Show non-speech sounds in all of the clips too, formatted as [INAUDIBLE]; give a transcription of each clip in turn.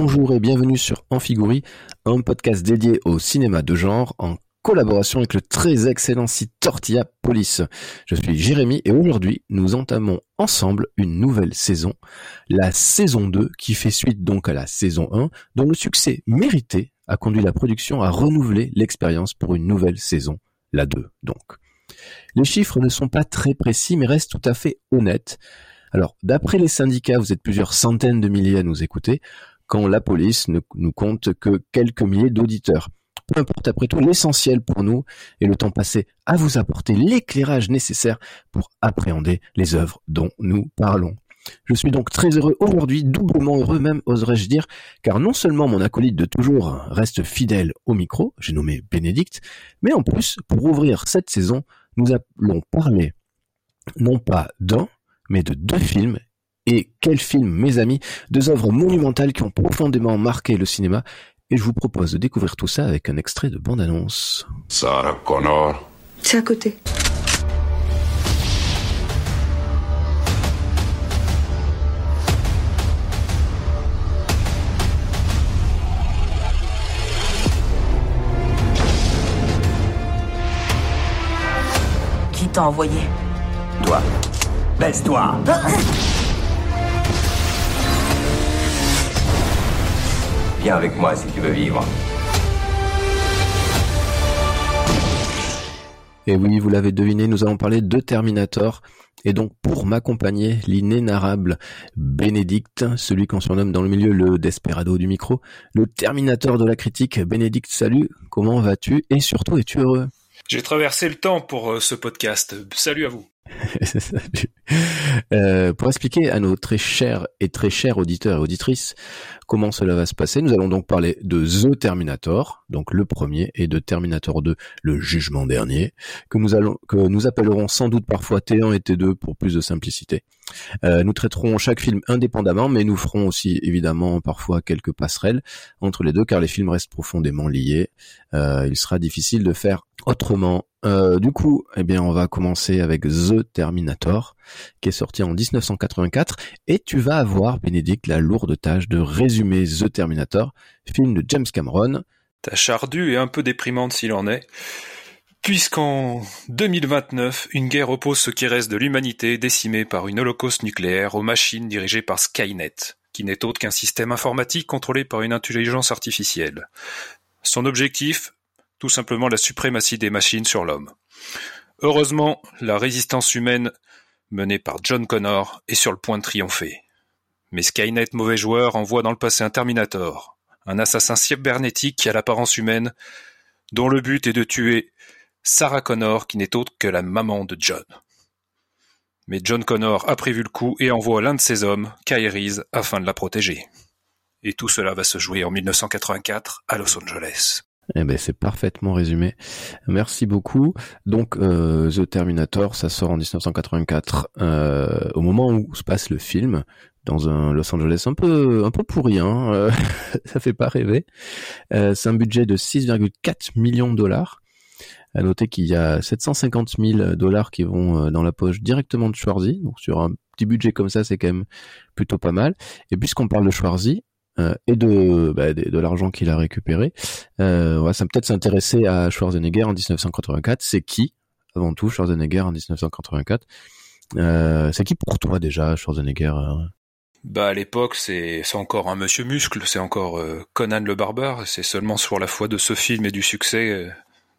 bonjour et bienvenue sur Amphigourie, un podcast dédié au cinéma de genre en collaboration avec le très excellent site Tortilla Police. Je suis Jérémy et aujourd'hui nous entamons ensemble une nouvelle saison, la saison 2 qui fait suite donc à la saison 1 dont le succès mérité a conduit la production à renouveler l'expérience pour une nouvelle saison, la 2 donc. Les chiffres ne sont pas très précis mais restent tout à fait honnêtes. Alors, d'après les syndicats, vous êtes plusieurs centaines de milliers à nous écouter, quand la police ne nous compte que quelques milliers d'auditeurs. Peu importe, après tout, l'essentiel pour nous est le temps passé à vous apporter l'éclairage nécessaire pour appréhender les œuvres dont nous parlons. Je suis donc très heureux aujourd'hui, doublement heureux même, oserais-je dire, car non seulement mon acolyte de toujours reste fidèle au micro, j'ai nommé Bénédicte, mais en plus, pour ouvrir cette saison, nous allons parler non pas d'un, mais de deux films. Et quels films, mes amis Deux œuvres monumentales qui ont profondément marqué le cinéma. Et je vous propose de découvrir tout ça avec un extrait de bande-annonce. Sarah Connor. C'est à côté. Qui t'a envoyé? Toi. Baisse-toi [LAUGHS] Viens avec moi si tu veux vivre. Et oui, vous l'avez deviné, nous allons parler de Terminator. Et donc, pour m'accompagner, l'inénarrable Bénédicte, celui qu'on surnomme dans le milieu le Desperado du micro, le Terminator de la critique. Bénédicte, salut, comment vas-tu? Et surtout, es-tu heureux? J'ai traversé le temps pour euh, ce podcast. Salut à vous. [LAUGHS] euh, pour expliquer à nos très chers et très chers auditeurs et auditrices comment cela va se passer, nous allons donc parler de The Terminator, donc le premier, et de Terminator 2, le jugement dernier, que nous allons, que nous appellerons sans doute parfois T1 et T2 pour plus de simplicité. Euh, nous traiterons chaque film indépendamment, mais nous ferons aussi évidemment parfois quelques passerelles entre les deux, car les films restent profondément liés. Euh, il sera difficile de faire autrement. Euh, du coup, eh bien, on va commencer avec The Terminator, qui est sorti en 1984, et tu vas avoir, Bénédicte, la lourde tâche de résumer The Terminator, film de James Cameron. Tâche ardue et un peu déprimante s'il en est, puisqu'en 2029, une guerre oppose ce qui reste de l'humanité décimée par une holocauste nucléaire aux machines dirigées par Skynet, qui n'est autre qu'un système informatique contrôlé par une intelligence artificielle. Son objectif, tout simplement la suprématie des machines sur l'homme. Heureusement, la résistance humaine, menée par John Connor, est sur le point de triompher. Mais Skynet, mauvais joueur, envoie dans le passé un Terminator, un assassin cybernétique qui a l'apparence humaine, dont le but est de tuer Sarah Connor, qui n'est autre que la maman de John. Mais John Connor a prévu le coup et envoie l'un de ses hommes, Kyle afin de la protéger. Et tout cela va se jouer en 1984 à Los Angeles. Eh ben c'est parfaitement résumé. Merci beaucoup. Donc euh, The Terminator, ça sort en 1984, euh, au moment où se passe le film, dans un Los Angeles un peu un peu pourri, hein, euh, [LAUGHS] ça fait pas rêver. Euh, c'est un budget de 6,4 millions de dollars. À noter qu'il y a 750 000 dollars qui vont dans la poche directement de Schwarzy. Donc sur un petit budget comme ça, c'est quand même plutôt pas mal. Et puisqu'on parle de Schwarzy, euh, et de, bah, de, de l'argent qu'il a récupéré. Euh, on va peut-être s'intéresser à Schwarzenegger en 1984. C'est qui, avant tout, Schwarzenegger en 1984 euh, C'est qui pour toi déjà, Schwarzenegger bah à l'époque c'est c'est encore un monsieur muscle, c'est encore euh, Conan le barbare, c'est seulement sur la foi de ce film et du succès euh,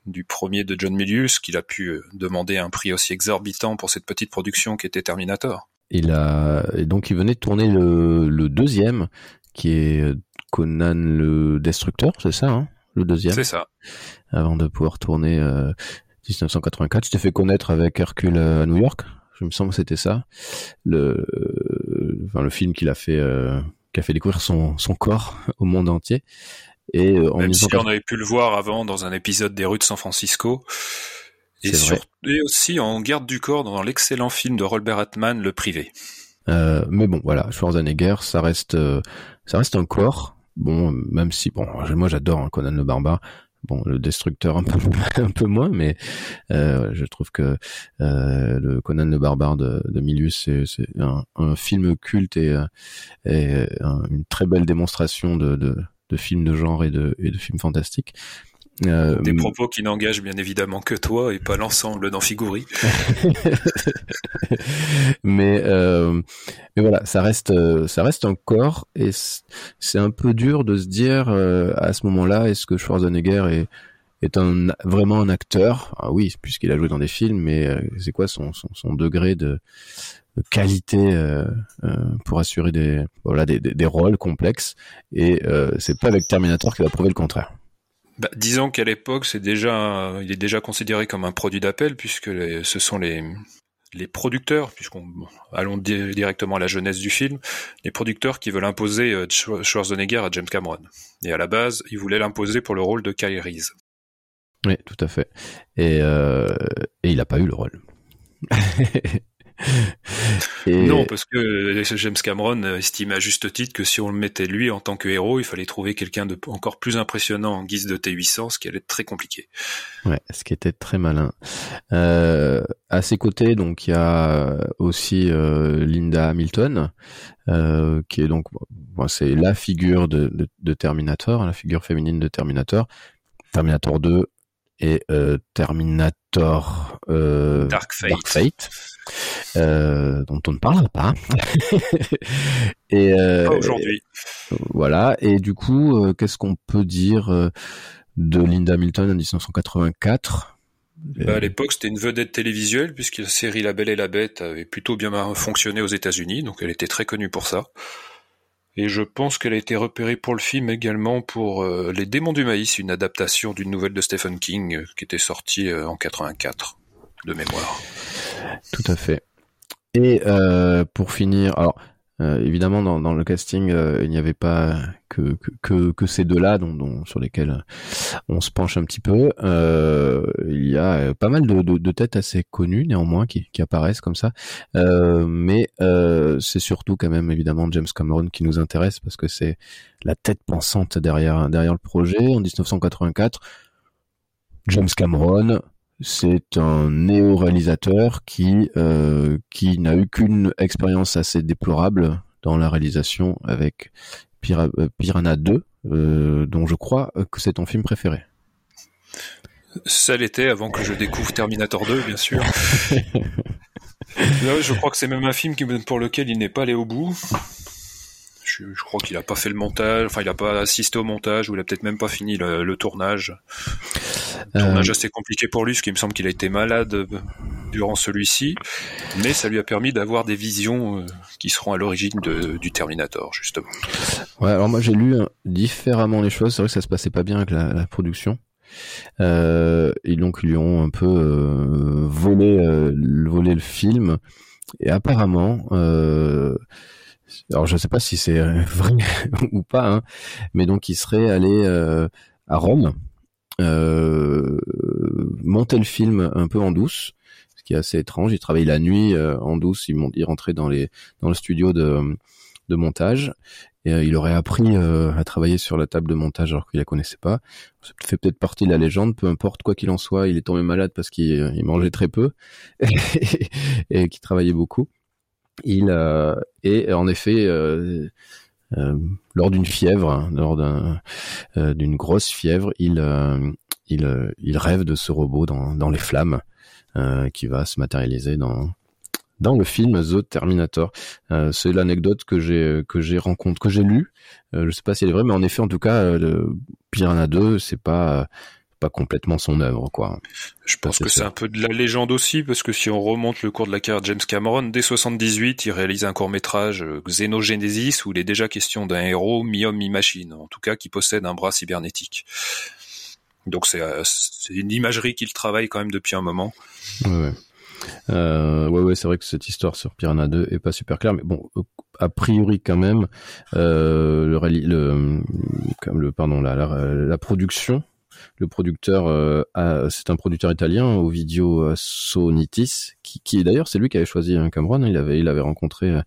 du premier de John Milius qu'il a pu euh, demander un prix aussi exorbitant pour cette petite production qui était Terminator. Il a et donc il venait de tourner le, le deuxième qui est Conan le Destructeur, c'est ça, hein le deuxième. C'est ça. Avant de pouvoir tourner euh, 1984, tu t'es fait connaître avec Hercule à New York. Je me semble que c'était ça. Le, enfin, le film qu'il a fait, euh, qui a fait découvrir son, son corps [LAUGHS] au monde entier. Et euh, en Même si 1980 on avait pu le voir avant dans un épisode des rues de San Francisco. Et, sur- et aussi en garde du corps dans l'excellent film de Robert Altman, Le Privé. Euh, mais bon, voilà, Schwarzenegger, ça reste, euh, ça reste un corps. Bon, même si, bon, moi j'adore hein, Conan le barbare. Bon, le Destructeur un peu [LAUGHS] moins, mais euh, je trouve que le Conan le Barbare de, de Milius c'est un, film culte et, et un- une très belle démonstration de, de de films de genre et de et de films fantastiques. Euh, Des propos qui n'engagent bien évidemment que toi et pas l'ensemble d'Amphigourie. [LAUGHS] mais euh, mais voilà, ça reste euh, ça reste un corps et c'est un peu dur de se dire euh, à ce moment-là est-ce que Schwarzenegger est est un vraiment un acteur? Ah oui puisqu'il a joué dans des films mais euh, c'est quoi son, son son degré de, de qualité euh, euh, pour assurer des voilà des, des, des rôles complexes? Et euh, c'est pas avec Terminator qu'il va prouver le contraire Bah, disons qu'à l'époque, il est déjà considéré comme un produit d'appel puisque ce sont les les producteurs, puisqu'on allons di- directement à la jeunesse du film, les producteurs qui veulent imposer euh, Schwar- Schwarzenegger à James Cameron. Et à la base, ils voulaient l'imposer pour le rôle de Kyle Reese. oui tout à fait et euh, et il a pas eu le rôle [LAUGHS] Et- Non, parce que euh, James Cameron euh, estime à juste titre que si on le mettait lui en tant que héros, il fallait trouver quelqu'un de encore plus impressionnant en guise de T800, ce qui allait être très compliqué. Ouais, ce qui était très malin. Euh, à ses côtés, donc il y a aussi euh, Linda Hamilton, euh, qui est donc bon, c'est la figure de, de, de Terminator, la figure féminine de Terminator, Terminator 2 et euh, Terminator euh, Dark Fate. Fate, euh, dont on ne parlera pas. [LAUGHS] et Pas aujourd'hui. voilà. Et du coup, qu'est-ce qu'on peut dire de Linda Hamilton en 1984 Bah, à l'époque, c'était une vedette télévisuelle, puisque la série La Belle et la Bête avait plutôt bien fonctionné aux États-Unis, donc elle était très connue pour ça. Et je pense qu'elle a été repérée pour le film également pour euh, Les Démons du Maïs, une adaptation d'une nouvelle de Stephen King euh, qui était sortie euh, en 84, de mémoire. Tout à fait. Et pour finir, euh, évidemment dans, le casting euh, il n'y avait pas que ces deux-là dont, sur lesquels on se penche un petit peu. Euh, il y a euh, pas mal de, têtes assez connues néanmoins qui, apparaissent comme ça, Euh, mais euh, c'est surtout quand même évidemment James Cameron qui nous intéresse parce que c'est la tête pensante derrière le projet en 1984. James Cameron, c'est un néo-réalisateur qui euh, qui n'a eu qu'une expérience assez déplorable dans la réalisation avec euh, Piranha 2, euh, dont je crois que c'est ton film préféré. Ça l'était avant que je découvre Terminator 2, bien sûr. [LAUGHS] Là, je crois que c'est même un film qui- pour lequel il n'est pas allé au bout. Je, je crois qu'il a pas fait le montage, enfin il a pas assisté au montage ou il a peut-être même pas fini le, le tournage. Euh, Tournage assez compliqué pour lui, parce qu'il me semble qu'il a été malade durant celui-ci, mais ça lui a permis d'avoir des visions euh, qui seront à l'origine du Terminator, justement. Ouais, alors moi j'ai lu euh, différemment les choses. C'est vrai que ça se passait pas bien avec la, la production. Euh, et donc ils lui ont un peu euh, volé, euh, volé le film. Et apparemment, alors je sais pas si c'est vrai [LAUGHS] ou pas, hein, mais donc il serait allé euh, à Rome euh, monter le film un peu en douce, ce qui est assez étrange. Il travaille la nuit euh, en douce. Il, il rentrait dans les dans le studio de de montage et il aurait appris à travailler sur la table de montage alors qu'il la connaissait pas. Ça fait peut-être partie de la légende, peu importe quoi qu'il en soit, il est tombé malade parce qu'il il mangeait très peu [LAUGHS] et qu'il travaillait beaucoup. Il euh, et en effet euh, euh, lors d'une fièvre, hein, lors d'un euh, d'une grosse fièvre, il euh, il euh, il rêve de ce robot dans dans les flammes euh, qui va se matérialiser dans dans le film The Terminator. Euh, c'est l'anecdote que j'ai que j'ai rencontré, que j'ai lu. Euh, je sais pas si elle est vraie, mais en effet, en tout cas, euh, Piranha 2, c'est pas pas complètement son œuvre, quoi. Je pense que c'est un peu de la légende aussi, parce que si on remonte le cours de la carrière de James Cameron, dès 78, il réalise un court-métrage euh, Xenogenesis où il est déjà question d'un héros mi-homme mi-machine, en tout cas qui possède un bras cybernétique. Donc c'est euh, c'est une imagerie qu'il travaille quand même depuis un moment. Ouais, ouais. Euh, ouais, ouais, c'est vrai que cette histoire sur Piranha 2 est pas super claire, mais bon, a priori quand même, euh, le, réali- le, comme le, pardon, la, la, la production, le producteur, euh, c'est un producteur italien, Ovidio Sonitis, qui, qui d'ailleurs c'est lui qui avait choisi hein, Cameron. hein, il avait, il avait rencontré euh,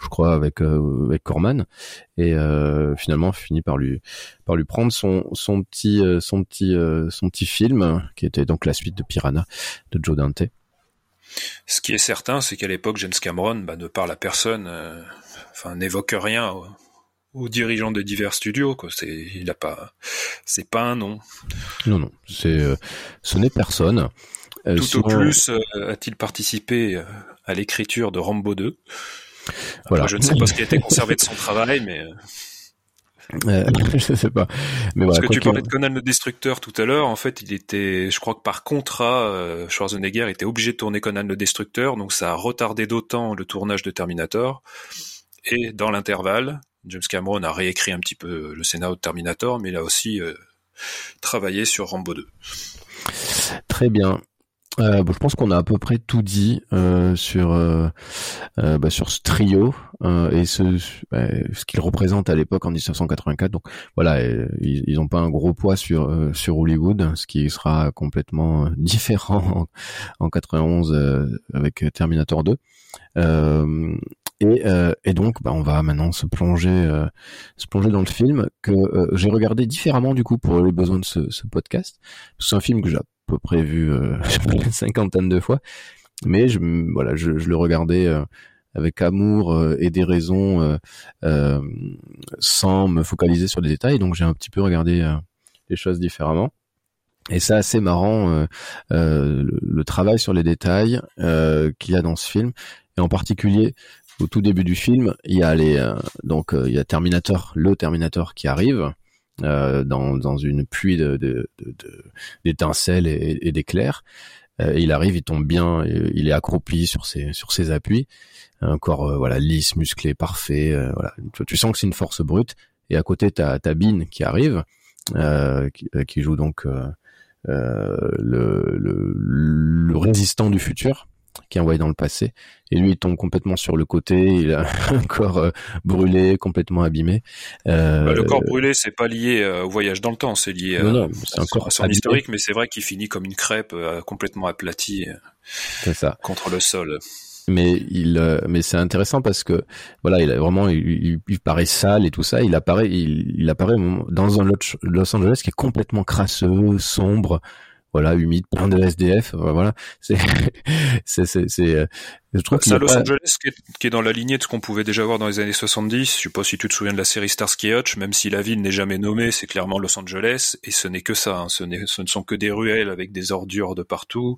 je crois, avec avec Corman, et finalement finit par lui par lui prendre son son petit son petit son petit film qui était donc la suite de Piranha de Joe Dante. Ce qui est certain, c'est qu'à l'époque, James Cameron bah, ne parle à personne, enfin n'évoque rien aux dirigeants de divers studios. Quoi. C'est, il a pas, c'est pas un nom. Non, non, c'est, euh, ce n'est personne. Euh, Tout au plus euh, a-t-il participé à l'écriture de Rambo 2. Voilà. je ne sais pas ce qui a été conservé de son [LAUGHS] travail, mais. Euh, [LAUGHS] je sais pas. Mais Parce que tu parlais de Conan le Destructeur tout à l'heure. En fait, il était, je crois que par contrat, Schwarzenegger était obligé de tourner Conan le Destructeur, donc ça a retardé d'autant le tournage de Terminator. Et dans l'intervalle, James Cameron a réécrit un petit peu le scénario de Terminator, mais il a aussi euh, travaillé sur Rambo 2. Très bien. Euh, je pense qu'on a à peu près tout dit euh, sur bah, sur ce trio et ce bah, ce qu'il représente à l'époque en 1984. Donc voilà, ils n'ont pas un gros poids sur Hollywood, ce qui sera complètement [LAUGHS] différent en, en 91 avec Terminator 2. Et, euh, et donc, bah, on va maintenant se plonger, euh, se plonger dans le film que euh, j'ai regardé différemment du coup pour les besoins de ce, ce podcast. C'est un film que j'ai à peu près vu [LAUGHS] une cinquantaine de fois, mais je, voilà, je, je le regardais avec amour et des raisons, sans me focaliser sur les détails. Donc, j'ai un petit peu regardé les choses différemment. Et c'est assez marrant le, le, travail sur les détails qu'il y a dans ce film, et en particulier au tout début du film, il y a les euh, donc euh, il y a Terminator, le Terminator qui arrive euh, dans, dans une pluie de, d'étincelles et, et d'éclairs. il arrive, il tombe bien, il est accroupi sur ses sur ses appuis, un corps voilà lisse, musclé, parfait. voilà, tu, sens que c'est une force brute. Et à côté, t'as as Bean qui arrive, qui, joue donc le, le résistant du futur qui est envoyé dans le passé. Et lui, il tombe complètement sur le côté, il a [LAUGHS] un corps euh, brûlé, complètement abîmé. Euh... Bah, le corps brûlé, c'est pas lié euh, au voyage dans le temps, c'est lié non, non, c'est un corps son historique, mais c'est vrai qu'il finit comme une crêpe complètement aplatie ça. contre le sol. Mais il, mais c'est intéressant parce que voilà, il a vraiment, il, il, paraît sale et tout ça. Il apparaît, il, il apparaît dans un Los Angeles qui est complètement crasseux, sombre voilà humide plein de SDF voilà. [LAUGHS] C'est c'est c'est euh, je trouve ça Los Angeles qui est, qui est, dans la lignée de ce qu'on pouvait déjà voir dans les années 70 je sais pas si tu te souviens de la série Starsky Hutch même si la ville n'est jamais nommée c'est clairement Los Angeles. Et ce n'est que ça hein. ce, ce ne sont que des ruelles avec des ordures de partout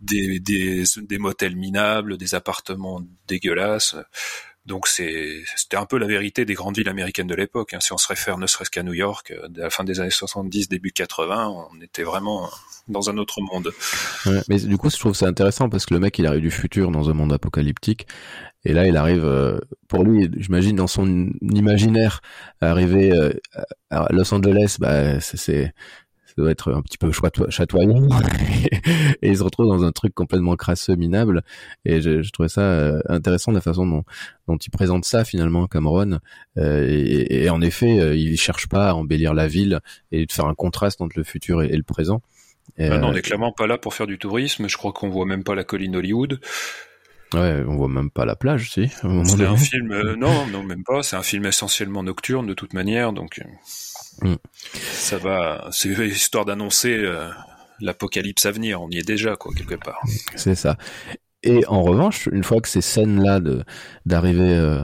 des, des, des motels minables des appartements dégueulasses donc c'était un peu la vérité des grandes villes américaines de l'époque. Hein. Si on se réfère ne serait-ce qu'à New York, euh, à la fin des années 70, début 80, on était vraiment dans un autre monde. Ouais, mais du coup, je trouve ça intéressant parce que le mec, il arrive du futur dans un monde apocalyptique. Et là, il arrive, euh, pour lui, j'imagine dans son imaginaire, arriver euh, à Los Angeles, bah, c'est doit être un petit peu chatoyant [LAUGHS] et il se retrouve dans un truc complètement crasseux, minable. Et je, je trouvais ça euh, intéressant de la façon dont, dont il présente ça finalement, Cameron. Euh, et, et, en effet, euh, il cherche pas à embellir la ville et de faire un contraste entre le futur et, le présent. Et, ah non, on est clairement pas là pour faire du tourisme. Je crois qu'on voit même pas la colline Hollywood. Ouais, on voit même pas la plage, si. C'est un film, non, non, même pas. C'est un film essentiellement nocturne de toute manière, donc. Mm. Ça va, c'est [LAUGHS] histoire d'annoncer euh, l'apocalypse à venir. On y est déjà, quoi, quelque part. C'est ça. Et en revanche, une fois que ces scènes-là d'arrivée euh,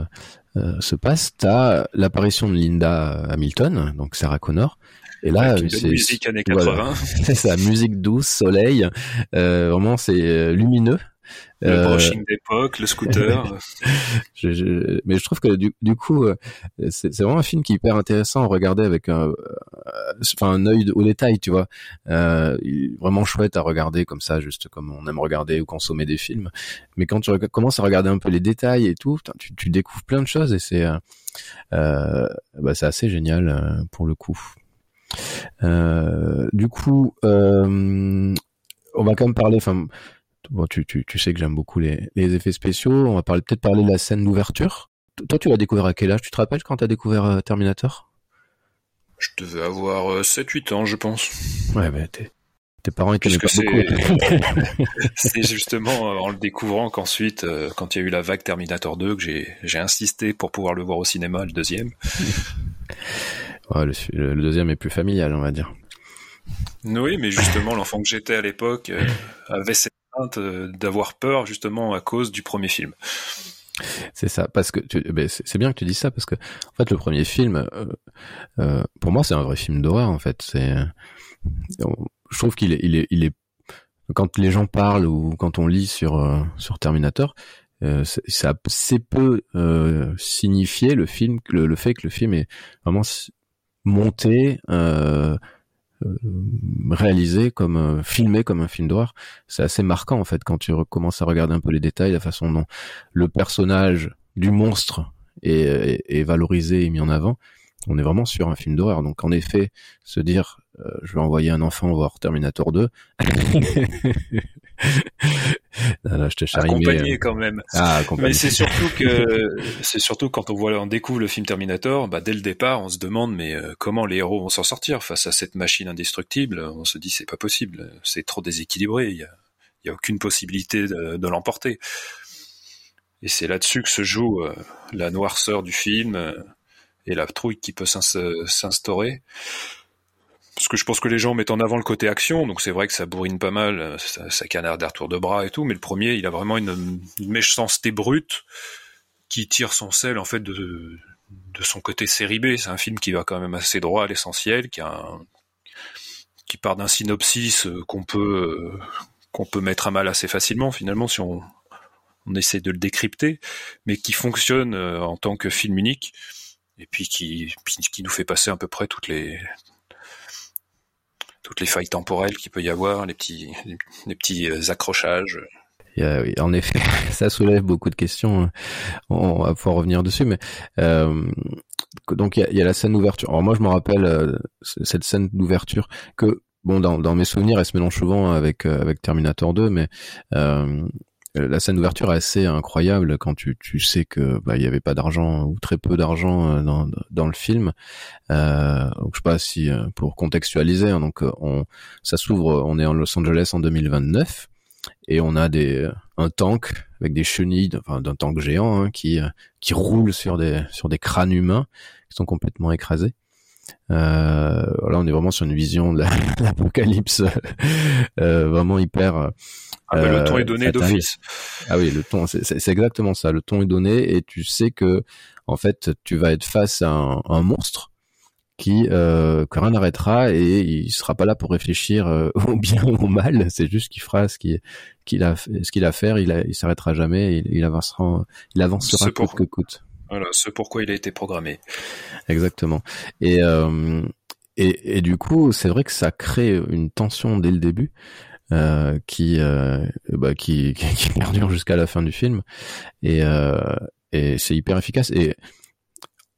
euh, se passent, t'as l'apparition de Linda Hamilton, donc Sarah Connor. Et là, c'est musique années 80. [LAUGHS] c'est ça, musique douce, soleil. vraiment, c'est lumineux. Le euh, brushing d'époque, le scooter. [LAUGHS] je, mais je trouve que du, du coup, euh, c'est vraiment un film qui est hyper intéressant à regarder avec un, euh, enfin un œil au détail, tu vois. Euh, vraiment chouette à regarder comme ça, juste comme on aime regarder ou consommer des films. Mais quand tu commences à regarder un peu les détails et tout, tu, tu découvres plein de choses et c'est, euh, bah, c'est assez génial pour le coup. du coup, on va quand même parler, enfin Bon, tu, tu, tu sais que j'aime beaucoup les, les effets spéciaux. On va parler peut-être parler de la scène d'ouverture. Toi, tu l'as découvert à quel âge? Tu te rappelles quand t'as découvert euh, Terminator? Je devais avoir 7-8 euh, ans, je pense. Ouais, mais t'es Tes parents étaient pas beaucoup. [LAUGHS] c'est justement euh, en le découvrant qu'ensuite, euh, quand il y a eu la vague Terminator 2, que j'ai j'ai insisté pour pouvoir le voir au cinéma, le deuxième. [LAUGHS] Ouais, le, le- deuxième est plus familial, on va dire. Oui, mais justement, l'enfant que j'étais à l'époque avait cette euh, d'avoir peur justement à cause du premier film. C'est ça, parce que ben, c'est bien que tu dis ça parce que en fait le premier film, euh, euh, pour moi c'est un vrai film d'horreur en fait. C'est, euh, je trouve qu'il est, il est, il est, quand les gens parlent ou quand on lit sur sur Terminator, ça a assez peu signifié le film, le, le fait que le film est vraiment monté. Réalisé comme euh, filmé comme un film d'horreur c'est assez marquant en fait quand tu recommences à regarder un peu les détails la façon dont le personnage du monstre est, est- est valorisé et mis en avant, on est vraiment sur un film d'horreur. Donc en effet, se dire euh, je vais envoyer un enfant voir Terminator 2. [LAUGHS] [LAUGHS] [LAUGHS] non, non, je te charrie, Accompagné euh, quand même. ah, Mais c'est [LAUGHS] surtout que c'est surtout quand on voit on découvre le film Terminator, bah dès le départ, on se demande mais euh, comment les héros vont s'en sortir face à cette machine indestructible? On se dit c'est pas possible, c'est trop déséquilibré, il y a, il y a aucune possibilité de, de l'emporter. Et c'est là-dessus que se joue euh, la noirceur du film euh, et la trouille qui peut s'ins- s'instaurer. Parce que je pense que les gens mettent en avant le côté action, donc c'est vrai que ça bourrine pas mal, ça, ça canarde retours de bras et tout, mais le premier, il a vraiment une, méchanceté brute qui tire son sel en fait de, son côté série B. C'est un film qui va quand même assez droit à l'essentiel, qui part d'un synopsis euh, qu'on peut euh, qu'on peut mettre à mal assez facilement finalement si on essaie de le décrypter, mais qui fonctionne euh, en tant que film unique et puis qui nous fait passer à peu près toutes les toutes les failles temporelles qu'il peut y avoir, les petits les, petits euh, accrochages. Il y a- oui, en effet, [LAUGHS] ça soulève beaucoup de questions. On va pouvoir revenir dessus, mais euh, donc il y a, y a la scène d'ouverture. Alors moi, je me rappelle euh, cette scène d'ouverture que bon dans, dans mes souvenirs, elle se mélange souvent avec euh, avec Terminator 2, mais euh, la scène d'ouverture est assez incroyable quand tu, tu sais que bah, il y avait pas d'argent ou très peu d'argent euh, dans, dans le film. Euh, donc je sais pas si euh, pour contextualiser, hein, donc euh, on ça s'ouvre, on est en Los Angeles en 2029 et on a des un tank avec des chenilles, enfin d'un tank géant hein, qui euh, qui roule sur des sur des crânes humains qui sont complètement écrasés. Euh, là, on est vraiment sur une vision de la- [LAUGHS] l'apocalypse euh, vraiment hyper. euh, Ah bah, le ton est donné d'office. Ah oui, le ton, c'est- exactement ça. Le ton est donné et tu sais que en fait, tu vas être face à un, un monstre qui euh, que rien n'arrêtera et il sera pas là pour réfléchir euh, au bien ou au mal. C'est juste qu'il fera ce qu'il a ce qu'il a à faire. Il, a, il s'arrêtera jamais. Il, il avancera. Il avancera coûte pour- que coûte. Voilà, ce pourquoi il a été programmé. Exactement. Et, euh, et, et du coup, c'est vrai que ça crée une tension dès le début euh, qui, euh, bah, qui, [LAUGHS] qui, qui perdure jusqu'à la fin du film. Et, euh, et c'est hyper efficace. Et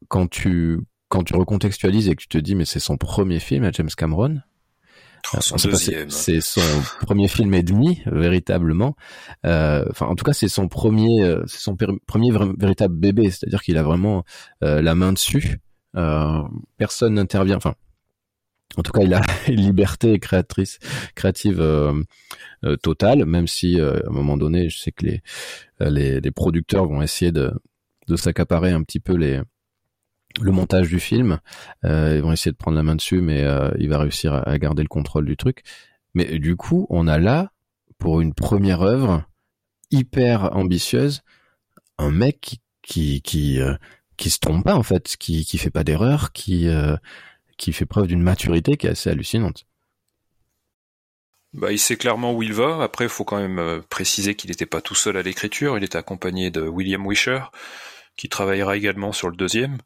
quand tu, quand tu recontextualises et que tu te dis, mais c'est son premier film à James Cameron, c'est- son premier film et demi, véritablement. Euh, Enfin, en tout cas, c'est son premier, euh, c'est son premier véritable bébé. C'est-à-dire qu'il a vraiment euh, la main dessus. Euh, personne n'intervient. Enfin, en tout cas, il a [LAUGHS] une liberté créatrice, créative euh, euh, totale. Même si, euh, à un moment donné, je sais que les les, les producteurs vont essayer de de s'accaparer un petit peu les le montage du film. Euh, ils vont essayer de prendre la main dessus, mais euh, il va réussir à, garder le contrôle du truc. Mais du coup, on a là, pour une première œuvre hyper ambitieuse, un mec qui qui euh, se trompe pas en fait, qui qui fait pas d'erreur, qui qui fait preuve d'une maturité qui est assez hallucinante. Bah, il sait clairement où il va. Après, il faut quand même préciser qu'il n'était pas tout seul à l'écriture. Il était accompagné de William Wisher, qui travaillera également sur le deuxième.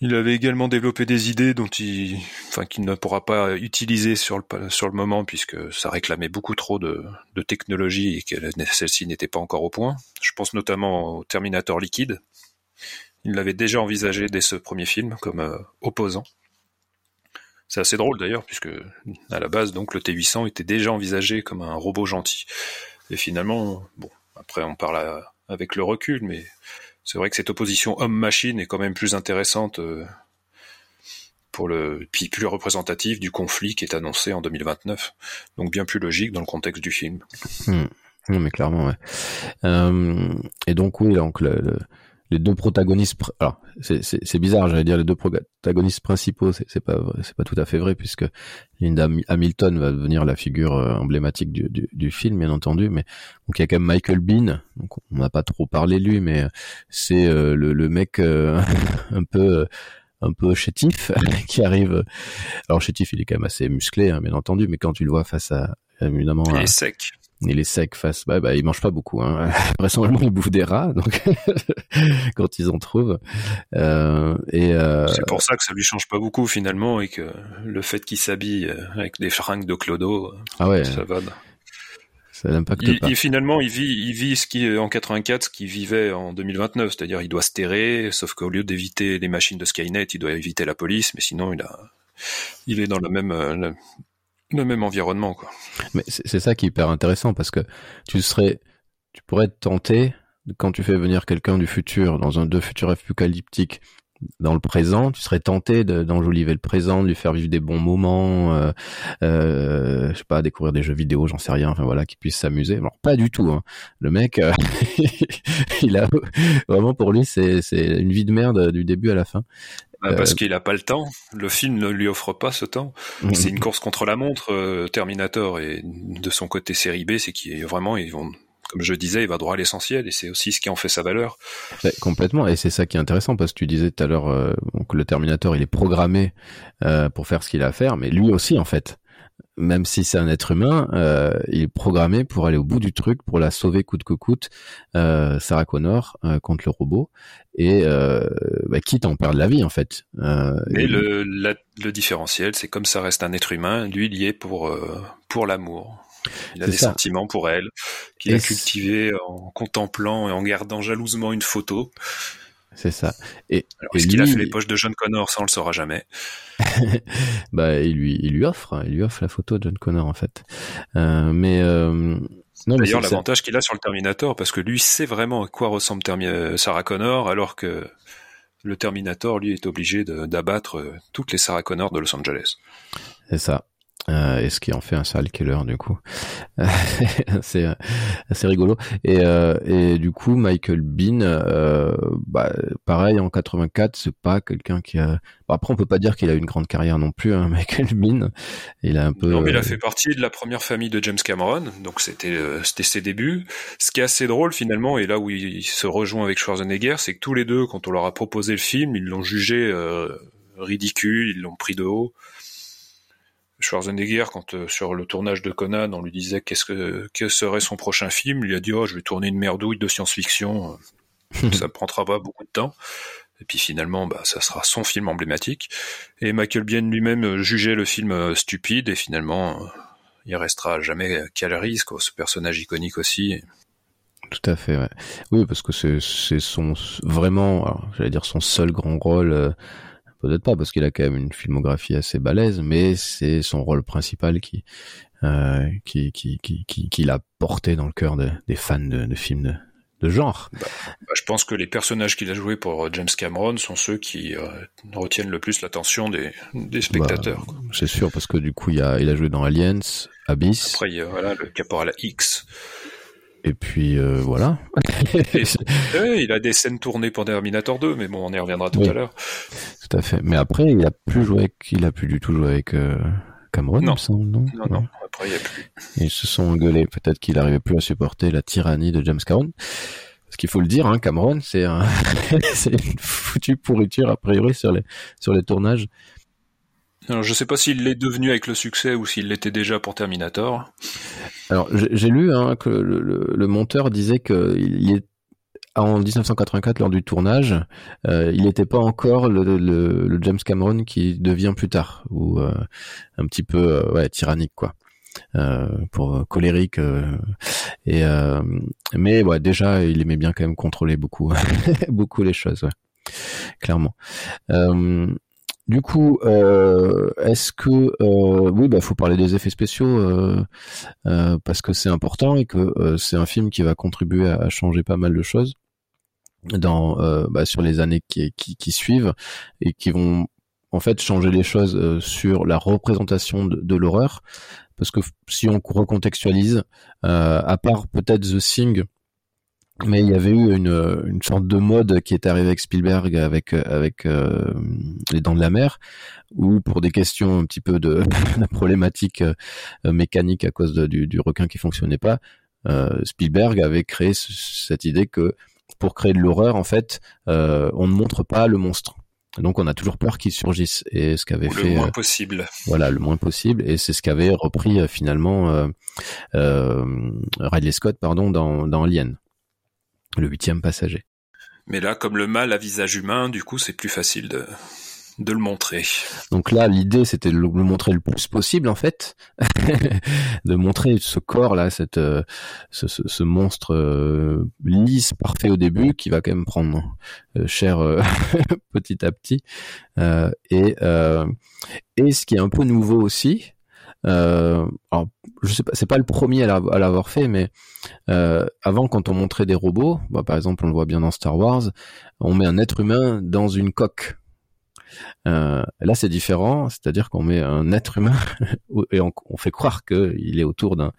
Il avait également développé des idées dont il, enfin, qu'il ne pourra pas utiliser sur le, sur moment puisque ça réclamait beaucoup trop de, de technologie et que celle-ci n'était pas encore au point. Je pense notamment au Terminator liquide. Il l'avait déjà envisagé dès ce premier film comme euh, opposant. C'est assez drôle d'ailleurs, puisque à la base, donc, le T800 était déjà envisagé comme un robot gentil. Et finalement, bon, après on parle à- avec le recul, mais c'est vrai que cette opposition homme-machine est quand même plus intéressante euh, pour le puis plus représentatif du conflit qui est annoncé en 2029. Donc bien plus logique dans le contexte du film. Hmm. Non mais clairement ouais. Euh, et donc oui donc le, le les deux protagonistes, alors c'est bizarre, j'allais dire les deux protagonistes principaux, c'est pas c'est pas tout à fait vrai puisque Linda Hamilton va devenir la figure euh, emblématique du, du, du film, bien entendu, mais donc il y a quand même Michael Bean, donc on n'a pas trop parlé de lui, mais c'est euh, le, le, mec euh, [LAUGHS] un peu un peu chétif [LAUGHS] qui arrive. Alors chétif, il est quand même assez musclé, hein, bien entendu, mais quand tu le vois face à évidemment, il est sec il est sec face bah, bah il mange pas beaucoup hein. [LAUGHS] vraisemblablement il bouffe des rats donc [LAUGHS] quand ils en trouvent. Euh, et euh... c'est pour ça que ça lui change pas beaucoup finalement et que le fait qu'il s'habille euh, avec des fringues de clodo ah ouais. ça va. Ça n'impacte il, pas. il, finalement il vit il vit ce qui en 84 ce qu'il vivait en 2029 c'est-à-dire il doit se terrer sauf qu'au lieu d'éviter les machines de Skynet il doit éviter la police mais sinon il a il est dans le même le même environnement quoi. Mais c'est ça qui est hyper intéressant parce que tu serais tu pourrais être tenté quand tu fais venir quelqu'un du futur dans un deux futurs apocalyptiques dans le présent, tu serais tenté d'enjoliver le présent, de lui faire vivre des bons moments, euh, euh, je sais pas, découvrir des jeux vidéo, j'en sais rien, enfin voilà, qu'il puisse s'amuser. Alors pas du tout. Hein. Le mec, euh, [LAUGHS] il a vraiment pour lui, c'est une vie de merde du début à la fin. Bah, parce qu'il a pas le temps. Le film ne lui offre pas ce temps. Mhm. C'est une course contre la montre, euh, Terminator, et de son côté série B, c'est qu'il vraiment ils vont comme je disais, il va droit à l'essentiel et c'est aussi ce qui en fait sa valeur. complètement, et c'est ça qui est intéressant parce que tu disais tout à l'heure euh, que le Terminator il est programmé euh, pour faire ce qu'il a à faire, mais lui aussi en fait même si c'est un être humain, euh, il est programmé pour aller au bout du truc, pour la sauver coûte que coûte, euh, Sarah Connor euh, contre le robot, et euh, bah, quitte à en perdre la vie en fait. Euh, Mais le, le différentiel, c'est comme ça reste un être humain, lui il y est pour euh, pour l'amour. Il a des sentiments pour elle, qu'il a cultivé en contemplant et en gardant jalousement une photo. C'est ça. Et, est-ce qu'il a fait les poches de John Connor? Ça, on le saura jamais. [LAUGHS] bah, il lui, il lui offre, hein. il lui offre la photo de John Connor en fait. Euh, mais euh, d'ailleurs, l'avantage qu'il a sur le Terminator, parce que lui sait vraiment à quoi ressemble euh, Sarah Connor, alors que le Terminator, lui, est obligé d'abattre euh, toutes les Sarah Connor de Los Angeles. C'est ça. Euh, et ce qui en fait un sale killer du coup. [LAUGHS] C'est assez rigolo. Et, euh, et du coup Michael Bean euh, bah, pareil en 84 c'est pas quelqu'un qui a bon, après on peut pas dire qu'il a une grande carrière non plus hein, [LAUGHS] Michael Bean. Il a un peu non mais il a fait partie de la première famille de James Cameron donc c'était c'était ses débuts. Ce qui est assez drôle finalement et là où il se rejoint avec Schwarzenegger c'est que tous les deux quand on leur a proposé le film ils l'ont jugé ridicule ils l'ont pris de haut Schwarzenegger, quand euh, sur le tournage de Conan, on lui disait qu'est-ce que, que serait son prochain film, il a dit oh je vais tourner une merdouille de science-fiction, [LAUGHS] ça prendra pas beaucoup de temps. Et puis finalement, bah, ça sera son film emblématique. Et Michael Biehn lui-même euh, jugeait le film euh, stupide, et finalement, il restera jamais qu'à risque, ce personnage iconique aussi. Tout à fait, ouais. Oui, parce que c'est, c'est son vraiment, j'allais dire son seul grand rôle peut-être pas parce qu'il a quand même une filmographie assez balèze, mais c'est son rôle principal qui euh, qui, qui, qui, qui, qui l'a porté dans le cœur de, des fans de, de films de, de genre. Bah, bah, je pense que les personnages qu'il a joués pour euh, James Cameron sont ceux qui euh, retiennent le plus l'attention des, des spectateurs. Bah, c'est sûr parce que du coup il a il a joué dans Aliens, Abyss. Après il y a, voilà le Caporal X. Et puis euh, voilà. [LAUGHS] il a des scènes tournées pour Terminator 2, mais bon, on y reviendra tout à l'heure. Tout à fait. Mais après, il a plus joué, avec, il a plus du tout joué avec euh, Cameron, non. me semble, non, non, non. Après, il y a plus. Ils se sont engueulés. Peut-être qu'il n'arrivait plus à supporter la tyrannie de James Cameron. Parce qu'il faut le dire, hein, Cameron, c'est un... [LAUGHS] c'est une foutue pourriture a priori sur les sur les tournages. Alors, je sais pas s'il l'est devenu avec le succès ou s'il l'était déjà pour Terminator. Alors, j'ai lu hein, que le, le, le, monteur disait qu'il est en 1984 lors du tournage, euh, il n'était pas encore le, le, le, James Cameron qui devient plus tard ou euh, un petit peu euh, ouais, tyrannique quoi. Euh, pour colérique et mais ouais déjà il aimait bien quand même contrôler beaucoup [LAUGHS] beaucoup les choses ouais clairement du coup, euh, est-ce que euh, oui, bah faut parler des effets spéciaux euh, euh parce que c'est important et que euh, c'est un film qui va contribuer à, changer pas mal de choses dans bah, sur les années qui, qui, qui, suivent et qui vont en fait changer les choses sur la représentation de, de l'horreur, parce que si on recontextualise, à part peut-être The Thing mais il y avait eu une, une sorte de mode qui est arrivé avec Spielberg avec avec euh, les Dents de la Mer où pour des questions un petit peu de, [LAUGHS] la problématique euh, mécanique à cause du, du, requin qui fonctionnait pas euh, Spielberg avait créé cette idée que pour créer de l'horreur en fait euh, on ne montre pas le monstre. Donc on a toujours peur qu'il surgisse. Et ce qu'avait fait le moins possible. voilà le moins possible. Et c'est ce qu'avait repris finalement Ridley Scott pardon dans dans Alien le huitième passager. Mais là, comme le mal à visage humain, du coup, c'est plus facile de, de le montrer. Donc là, l'idée, c'était de le montrer le plus possible, en fait, [LAUGHS] de montrer ce corps-là, cette, euh, ce, ce, monstre euh, lisse, parfait au début, qui va quand même prendre euh, cher [LAUGHS] petit à petit. et, et ce qui est un peu nouveau aussi, euh, alors, je sais pas, c'est pas le premier à l'avoir fait, mais euh, avant, quand on montrait des robots, bah, par exemple, on le voit bien dans Star Wars, on met un être humain dans une coque. Euh, là, c'est différent, c'est-à-dire qu'on met un être humain [LAUGHS] et on, fait croire qu'il est autour d'un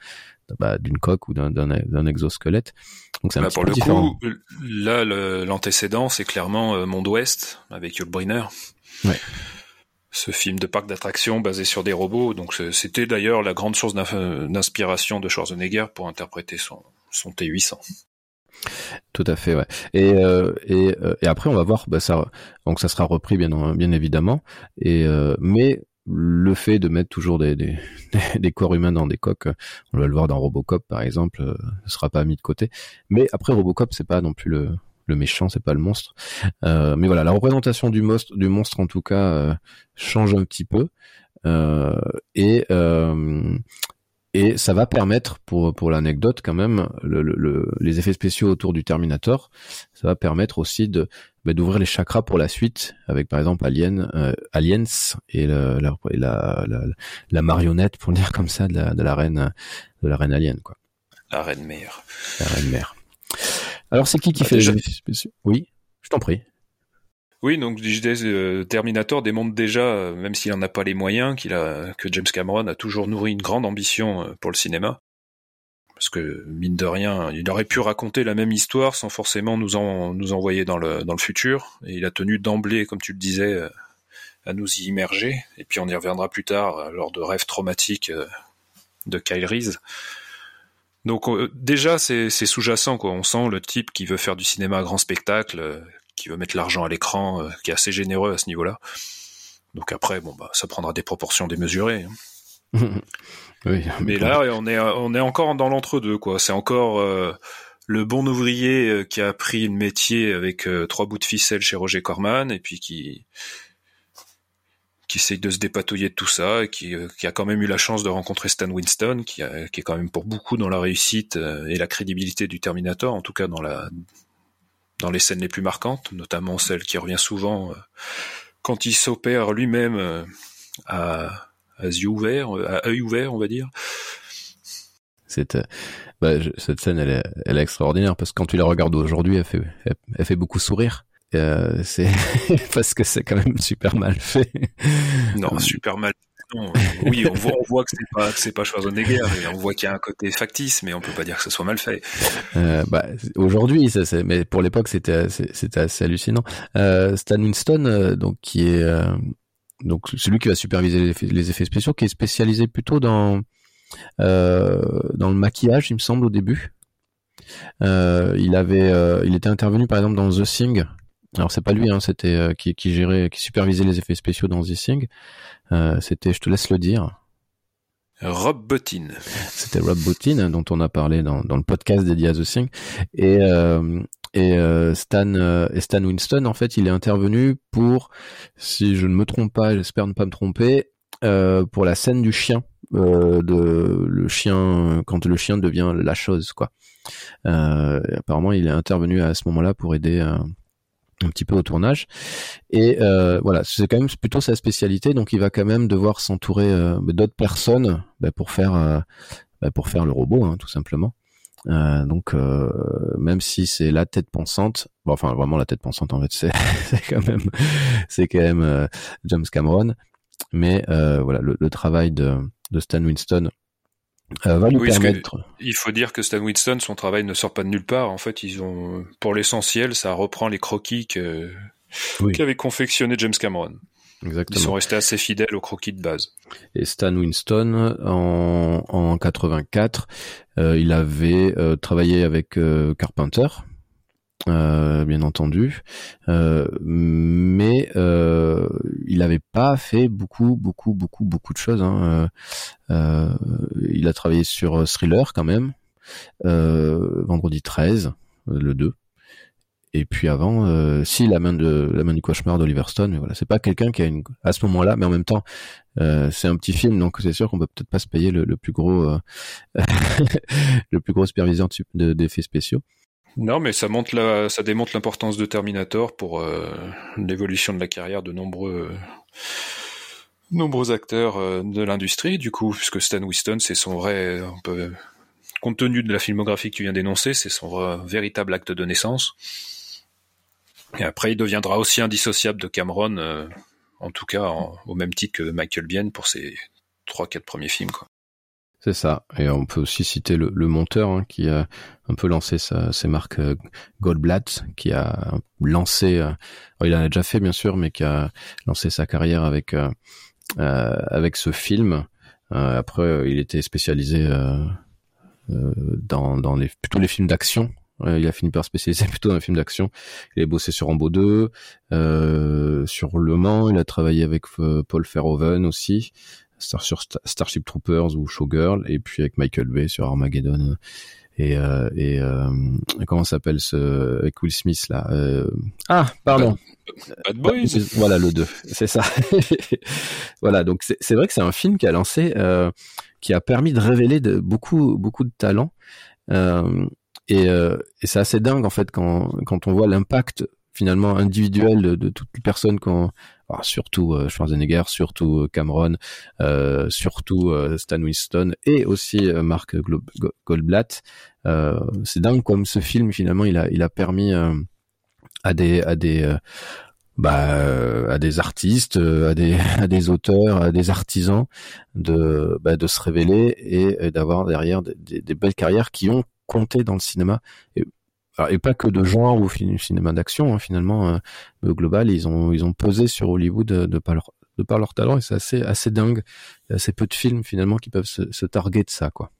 bah, d'une coque ou d'un exosquelette. Donc c'est un bah, pour peu le différent. coup, là, l'antécédent, c'est clairement euh, Monde Ouest avec Yul Brynner. Ouais ce film de parc d'attractions basé sur des robots. Donc c'était d'ailleurs la grande source d'inspiration de Schwarzenegger pour interpréter son, son T800. Tout à fait, ouais. Et, euh, et, euh, et, après, on va voir, bah, ça, donc ça sera repris bien, bien évidemment. Et euh, mais le fait de mettre toujours des, des, [LAUGHS] des, corps humains dans des coques, on va le voir dans Robocop par exemple, ne sera pas mis de côté. Mais après Robocop, c'est pas non plus le, le méchant, c'est pas le monstre. Euh, mais voilà, la représentation du monstre, du monstre en tout cas, euh, change un petit peu. Euh, et et ça va permettre, pour pour l'anecdote quand même, le, les effets spéciaux autour du Terminator, ça va permettre aussi de bah, d'ouvrir les chakras pour la suite, avec par exemple Alien, Aliens et, la, la, la, marionnette, pour le dire comme ça, de la, de la reine de la reine alien, quoi. La reine mère. La reine mère. Alors c'est qui qui bah, fait les effets spéciaux? Oui, je t'en prie. Oui, donc euh, Terminator démontre déjà, euh, même s'il n'en a pas les moyens, qu'il a que James Cameron a toujours nourri une grande ambition euh, pour le cinéma. Parce que mine de rien, il aurait pu raconter la même histoire sans forcément nous en, nous envoyer dans le dans le futur. Et il a tenu d'emblée, comme tu le disais, à nous y immerger. Et puis on y reviendra plus tard lors de rêves traumatiques de Kyle Reese. Donc euh, déjà c'est sous-jacent quoi. On sent le type qui veut faire du cinéma à grand spectacle, euh, qui veut mettre l'argent à l'écran, euh, qui est assez généreux à ce niveau-là. Donc après bon bah ça prendra des proportions démesurées. Hein. [LAUGHS] oui, mais là on est on est encore dans l'entre-deux quoi. C'est encore le bon ouvrier qui a appris le métier avec trois bouts de ficelle chez Roger Corman et puis qui qui essaye de se dépatouiller de tout ça, euh, qui, a quand même eu la chance de rencontrer Stan Winston, qui, est quand même pour beaucoup dans la réussite euh, et la crédibilité du Terminator, en tout cas dans les scènes les plus marquantes, notamment celle qui revient souvent euh, quand il s'opère lui-même à, yeux ouverts, œil ouvert, on va dire. Cette, bah, cette scène, elle est, extraordinaire parce que quand tu la regardes aujourd'hui, elle fait beaucoup sourire. Euh, c'est [LAUGHS] parce que c'est quand même super mal fait. Non, super mal. oui, on voit, on voit que c'est pas que c'est pas Schwarzenegger et on voit qu'il y a un côté factice, mais on peut pas dire que ce soit mal fait. Euh, bah, aujourd'hui, ça, c'est, mais pour l'époque, c'était c'était assez hallucinant. Euh, Stan Winston, euh, donc qui est euh, donc celui qui va superviser les effets, les effets, spéciaux, qui est spécialisé plutôt dans dans le maquillage, il me semble au début. il avait, il était intervenu par exemple dans The Thing, alors c'est pas lui, hein, c'était euh, qui, qui gérait, qui supervisait les effets spéciaux dans The Thing. Euh, c'était, je te laisse le dire. Rob Bottin. C'était Rob Bottin dont on a parlé dans, dans le podcast dédié à The Thing. Et, euh, et euh, Stan euh, et Stan Winston, en fait, il est intervenu pour, si je ne me trompe pas, j'espère ne pas me tromper, euh, pour la scène du chien, de le chien quand le chien devient la chose, quoi. apparemment, il est intervenu à ce moment-là pour aider un petit peu au tournage et euh, voilà c'est quand même plutôt sa spécialité donc il va quand même devoir s'entourer euh, d'autres personnes bah, pour faire euh, bah, pour faire le robot hein, tout simplement donc même si c'est la tête pensante, enfin vraiment la tête pensante en fait, [LAUGHS] c'est quand même c'est quand même James Cameron. Mais voilà, le, le, travail de, de Stan Winston va lui permettre. Il faut dire que Stan Winston, son travail ne sort pas de nulle part. En fait, ils ont, pour l'essentiel, ça reprend les croquis que qu'avait confectionné James Cameron. Exactement. Ils sont restés assez fidèles au croquis de base. Et Stan Winston, en, en 84, euh, il avait euh, travaillé avec euh, Carpenter, euh, bien entendu, mais il n'avait pas fait beaucoup, beaucoup, beaucoup, beaucoup de choses. Hein. il a travaillé sur Thriller quand même, Vendredi 13, le 2 et puis avant, euh, si la main de la main du cauchemar d'Oliver Stone, mais voilà, c'est pas quelqu'un qui a une à ce moment-là, mais en même temps, euh, c'est un petit film, donc c'est sûr qu'on peut peut-être pas se payer le, le plus gros, euh, [LAUGHS] le plus gros superviseur d'effets spéciaux. Non, mais ça montre la, ça démontre l'importance de Terminator pour euh, l'évolution de la carrière de nombreux nombreux acteurs euh, de l'industrie. Du coup, puisque Stan Winston, c'est son vrai, compte tenu de la filmographie que tu viens d'énoncer, c'est son véritable acte de naissance. Et après, il deviendra aussi indissociable de Cameron, euh, en tout cas au même titre que Michael Biehn pour ses trois, quatre premiers films. C'est ça. Et on peut aussi citer le, monteur hein, qui a un peu lancé sa, ses marques euh, Goldblatt, qui a lancé, euh, il en a déjà fait bien sûr, mais qui a lancé sa carrière avec avec ce film. après, il était spécialisé dans, dans les, plutôt les films d'action il a fini par spécialiser [LAUGHS] plutôt dans les films d'action. Il a bossé sur Rambo 2, euh, sur Le Mans. Il a travaillé avec euh, Paul Verhoeven aussi, sur Starship Troopers ou Showgirl, et puis avec Michael Bay sur Armageddon. Et, euh, et euh, comment s'appelle ce avec Will Smith là euh... Ah, pardon. Bad Boys. Voilà le 2, c'est ça. [LAUGHS] voilà, donc c'est vrai que c'est un film qui a lancé, euh, qui a permis de révéler de, beaucoup beaucoup de talents. Euh, et, euh, et c'est assez dingue en fait quand, quand on voit l'impact finalement individuel de, de toutes les personnes surtout euh, Schwarzenegger, surtout euh, Cameron, euh, surtout Stan Winston et aussi Mark Goldblatt. c'est dingue comme ce film finalement il a permis bah, à des artistes, [LAUGHS] à des auteurs, à des artisans de bah, se révéler et, d'avoir derrière des, belles carrières qui ont compter dans le cinéma. Et pas que de genre ou cinéma d'action, hein, finalement, euh, global, ils ont ils ont pesé sur Hollywood de, de par leur de par leur talent et c'est assez assez dingue. Il y a assez peu de films finalement qui peuvent se, targuer de ça, quoi.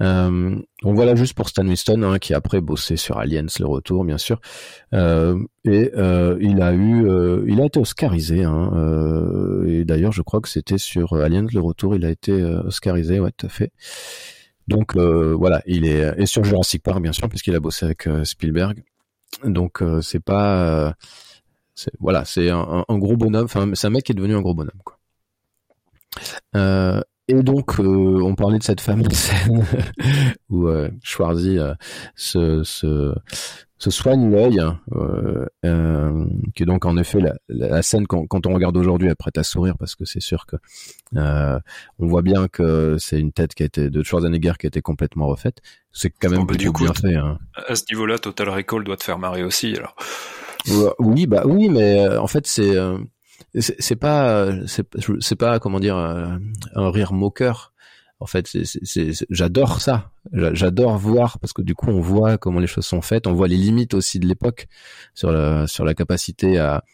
Euh, donc voilà juste pour Stan Winston hein, qui a après bossé sur Aliens le retour bien sûr euh, et euh, il a eu euh, il a été oscarisé hein, euh, et d'ailleurs je crois que c'était sur Aliens le retour il a été oscarisé ouais tout à fait donc euh, voilà, il est et sur Jurassic Park bien sûr puisqu'il a bossé avec euh, Spielberg. Donc euh, c'est pas voilà, c'est un, gros bonhomme. Enfin, c'est un mec qui est devenu un gros bonhomme quoi. Et donc, on parlait de cette fameuse [LAUGHS] scène où Schwarzy se, se, se soigne l'œil, euh, euh, qui est donc en effet la, la scène quand, quand, on regarde aujourd'hui elle prête à sourire parce que c'est sûr que euh, on voit bien que c'est une tête qui a été de Schwarzenegger qui a été complètement refaite. C'est quand même plutôt bien fait. Hein. À ce niveau-là, Total Recall doit te faire marrer aussi alors. Oui, bah oui, mais euh, en fait c'est euh, c'est pas c'est pas comment dire un rire moqueur en fait, j'adore ça. J'adore voir parce que du coup, on voit comment les choses sont faites, on voit les limites aussi de l'époque sur la sur la capacité à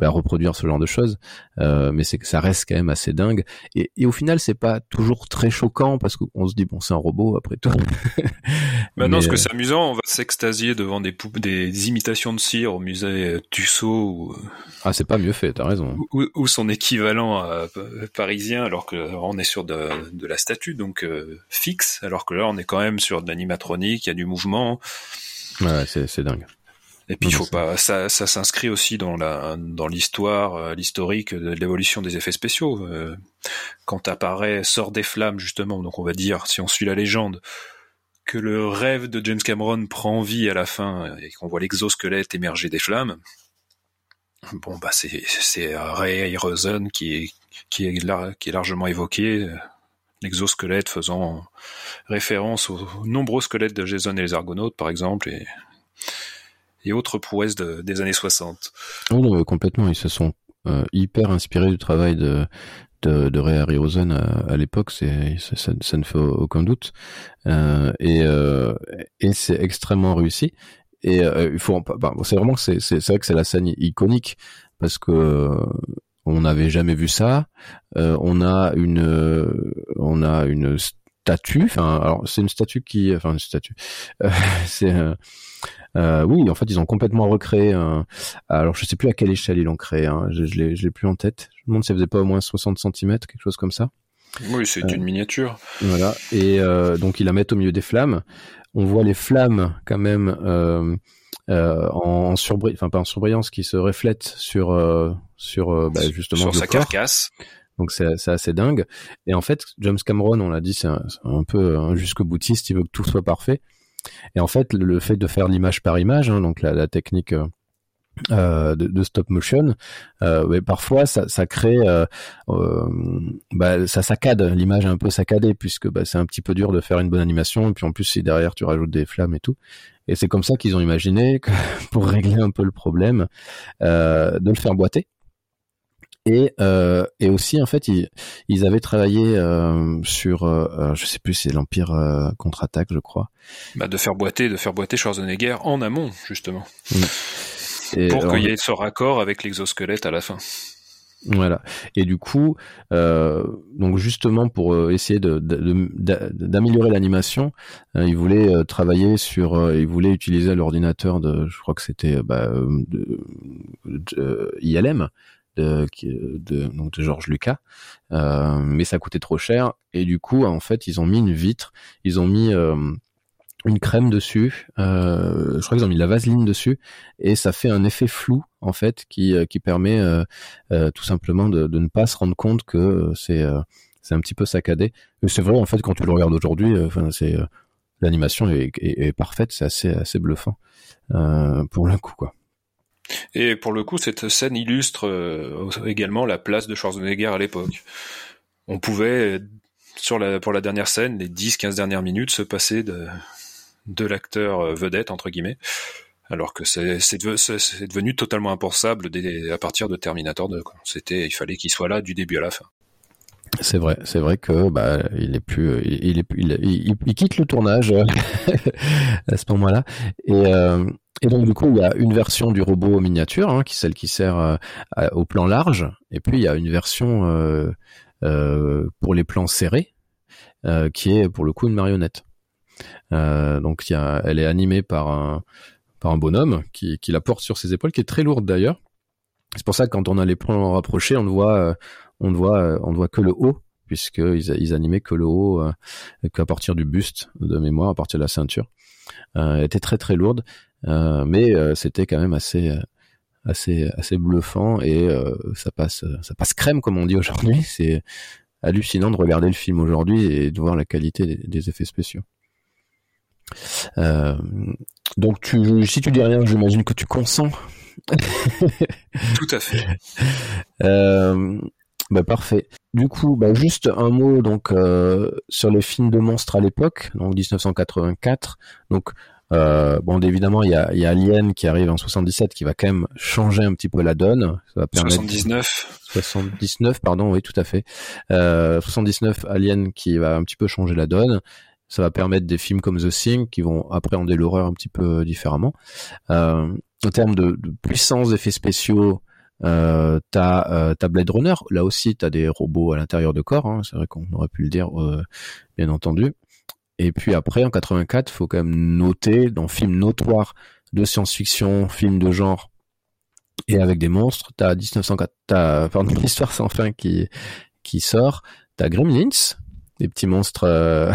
bah, reproduire ce genre de choses, euh, mais c'est que ça reste quand même assez dingue. Et, et au final, c'est pas toujours très choquant parce qu'on se dit bon, c'est un robot après tout. [LAUGHS] Maintenant, ce que euh, c'est amusant, on va s'extasier devant des poupes, des imitations de cire au musée Tussaud. Ou, ah, c'est pas mieux fait, t'as raison. Ou, ou, son équivalent euh, parisien, alors que on est sur de, de la statue, donc fixe, alors que là, on est quand même sur de l'animatronique, il y a du mouvement. Ouais, c'est dingue. Et puis il faut pas, ça, ça s'inscrit aussi dans la, dans l'histoire, euh, l'historique de l'évolution des effets spéciaux. Euh, quand apparaît sort des flammes justement, donc on va dire, si on suit la légende, que le rêve de James Cameron prend vie à la fin et qu'on voit l'exosquelette émerger des flammes. Bon bah c'est c'est Ray Rosen qui est qui est qui est largement évoqué l'exosquelette faisant référence aux nombreux squelettes de Jason et les Argonautes, par exemple, et, et autres prouesses de, des années 60. Oui, non, complètement. Ils se sont euh, hyper inspirés du travail de, de, de Ray Harryhausen à, à l'époque, ça, ça, ne fait aucun doute, euh, et, euh, et c'est extrêmement réussi. Et euh, il faut, bah, c'est vraiment c'est vrai que c'est la scène iconique parce que euh, on n'avait jamais vu ça. Euh, on a une on a une statue. Enfin, alors c'est une statue qui, enfin une statue. [LAUGHS] c'est euh, oui, en fait, ils ont complètement recréé. Un... Alors, je sais plus à quelle échelle ils l'ont créé. Hein. Je, je l'ai, je l'ai plus en tête. Je me demande si ça faisait pas au moins 60 cm, quelque chose comme ça. Oui, c'est euh, une miniature. Voilà. Et euh, donc, ils la mettent au milieu des flammes. On voit les flammes quand même euh, euh, en, en surbrillance, enfin pas en surbrillance, qui se reflètent sur euh, sur bah, justement sur sa corps. carcasse. Donc c'est, assez dingue. Et en fait, James Cameron, on l'a dit, c'est un, un peu un jusque boutiste. Il veut que tout soit parfait. Et en fait, le fait de faire l'image par image, hein, donc la, technique euh, de, de, stop motion, euh, parfois ça, crée, euh, euh, bah, ça saccade, l'image est un peu saccadée puisque bah, c'est un petit peu dur de faire une bonne animation et puis en plus si derrière tu rajoutes des flammes et tout. Et c'est comme ça qu'ils ont imaginé que [LAUGHS] pour régler un peu le problème, euh, de le faire boiter et euh, et aussi en fait ils, ils avaient travaillé euh, sur euh, je sais plus c'est l'Empire euh, contre-attaque je crois bah de faire boiter de faire boiter Schwarzenegger en amont justement mmh. pour qu'il y ait ce raccord avec l'exosquelette à la fin voilà. Et du coup, euh, donc justement pour euh, essayer de, d'améliorer l'animation, euh, il voulait euh, travailler sur, euh, il voulait utiliser l'ordinateur de, je crois que c'était bah, de, de, ILM, de, de, donc de George Lucas, euh, mais ça coûtait trop cher. Et du coup en fait ils ont mis une vitre, ils ont mis euh, une crème dessus, euh, je crois qu'ils ont mis de la vaseline dessus. Et ça fait un effet flou en fait qui qui permet tout simplement de, de, ne pas se rendre compte que c'est c'est un petit peu saccadé. C'est vrai en fait quand tu le regardes aujourd'hui, enfin c'est l'animation est, est, est, parfaite, c'est assez assez bluffant pour le coup quoi. Et pour le coup, cette scène illustre euh, également la place de Schwarzenegger à l'époque. On pouvait, sur la, pour la dernière scène, les 10-15 dernières minutes, se passer de, l'acteur euh, vedette, entre guillemets, alors que c'est devenu, totalement impensable à partir de Terminator 2. C'était, il fallait qu'il soit là du début à la fin. C'est vrai, c'est vrai que bah il est plus, il est, il, il, il quitte le tournage [LAUGHS] à ce moment-là et euh, et donc du coup, il y a une version du robot miniature, hein, qui celle qui sert euh, au plan large, et puis il y a une version euh, euh, pour les plans serrés, euh, qui est pour le coup une marionnette. Euh, donc y a, elle est animée par un par un bonhomme qui, qui la porte sur ses épaules, qui est très lourde d'ailleurs. C'est pour ça que quand on a les plans rapprochés, on voit on ne voit on ne voit que le haut puisqu'ils ils animaient que le haut qu'à partir du buste de mémoire, à partir de la ceinture. elle était très très lourde. Euh, mais euh, c'était quand même assez euh, assez assez bluffant et ça passe ça passe crème comme on dit aujourd'hui. C'est hallucinant de regarder le film aujourd'hui et de voir la qualité des, des effets spéciaux. Euh, donc tu, si tu dis rien, j'imagine que tu consens. Tout à fait. [LAUGHS] Bah parfait. Du coup, bah juste un mot donc euh, sur les films de monstres à l'époque, donc 1984. Donc euh, bon, évidemment, il y a, y a, Alien qui arrive en 77 qui va quand même changer un petit peu la donne. Ça va permettre 79. 79, pardon, oui, tout à fait. Euh, 79, Alien qui va un petit peu changer la donne. Ça va permettre des films comme The Thing qui vont appréhender l'horreur un petit peu différemment. Euh, en termes de, de puissance d'effets spéciaux, euh, t'as euh, Blade Runner. Là aussi, t'as des robots à l'intérieur de corps. Hein, c'est vrai qu'on aurait pu le dire, euh, bien entendu. Et puis après, en 84, faut quand même noter dans film notoire de science-fiction, film de genre et avec des monstres, t'as 1904, t'as [LAUGHS] pardon, l'histoire sans fin qui qui sort, t'as Gremlins, des petits monstres euh,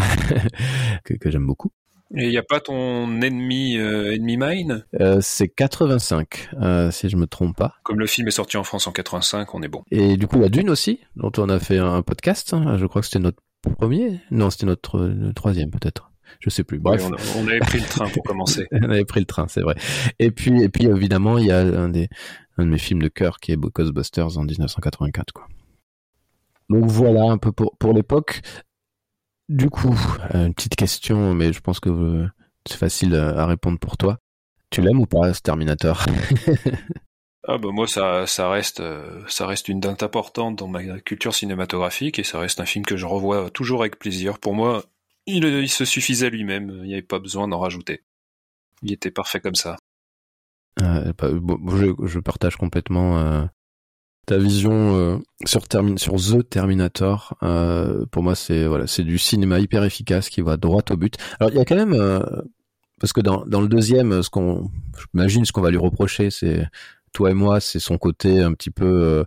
[LAUGHS] que j'aime beaucoup. Et il n'y a pas ton ennemi euh, ennemi mine? Euh, C'est 85, euh, si je me trompe pas. Comme le film est sorti en France en 85, on est bon. Et du coup, la Dune aussi, dont on a fait un podcast. Hein, je crois que c'était notre premier Non, c'était notre, troisième peut-être. Je sais plus. Bref, oui, on, on, avait pris le train pour commencer. [LAUGHS] on avait pris le train, c'est vrai. Et puis, et puis évidemment, il y a un des un de mes films de cœur qui est Ghostbusters en 1984, quoi. Donc voilà un peu pour pour l'époque. Du coup, une petite question, mais je pense que c'est facile à répondre pour toi. Tu l'aimes ou pas, ce Terminator [LAUGHS] Ah bah moi ça ça reste ça reste une date importante dans ma culture cinématographique et ça reste un film que je revois toujours avec plaisir. Pour moi, il, il se suffisait lui-même, il n'y avait pas besoin d'en rajouter. Il était parfait comme ça. Euh, je, je, partage complètement euh, ta vision euh, sur, Termin sur The Terminator. Euh, pour moi, c'est voilà, c'est du cinéma hyper efficace qui va droit au but. Alors il y a quand même euh, parce que dans, dans le deuxième, ce qu'on, j'imagine ce qu'on va lui reprocher, c'est toi et moi, c'est son côté un petit peu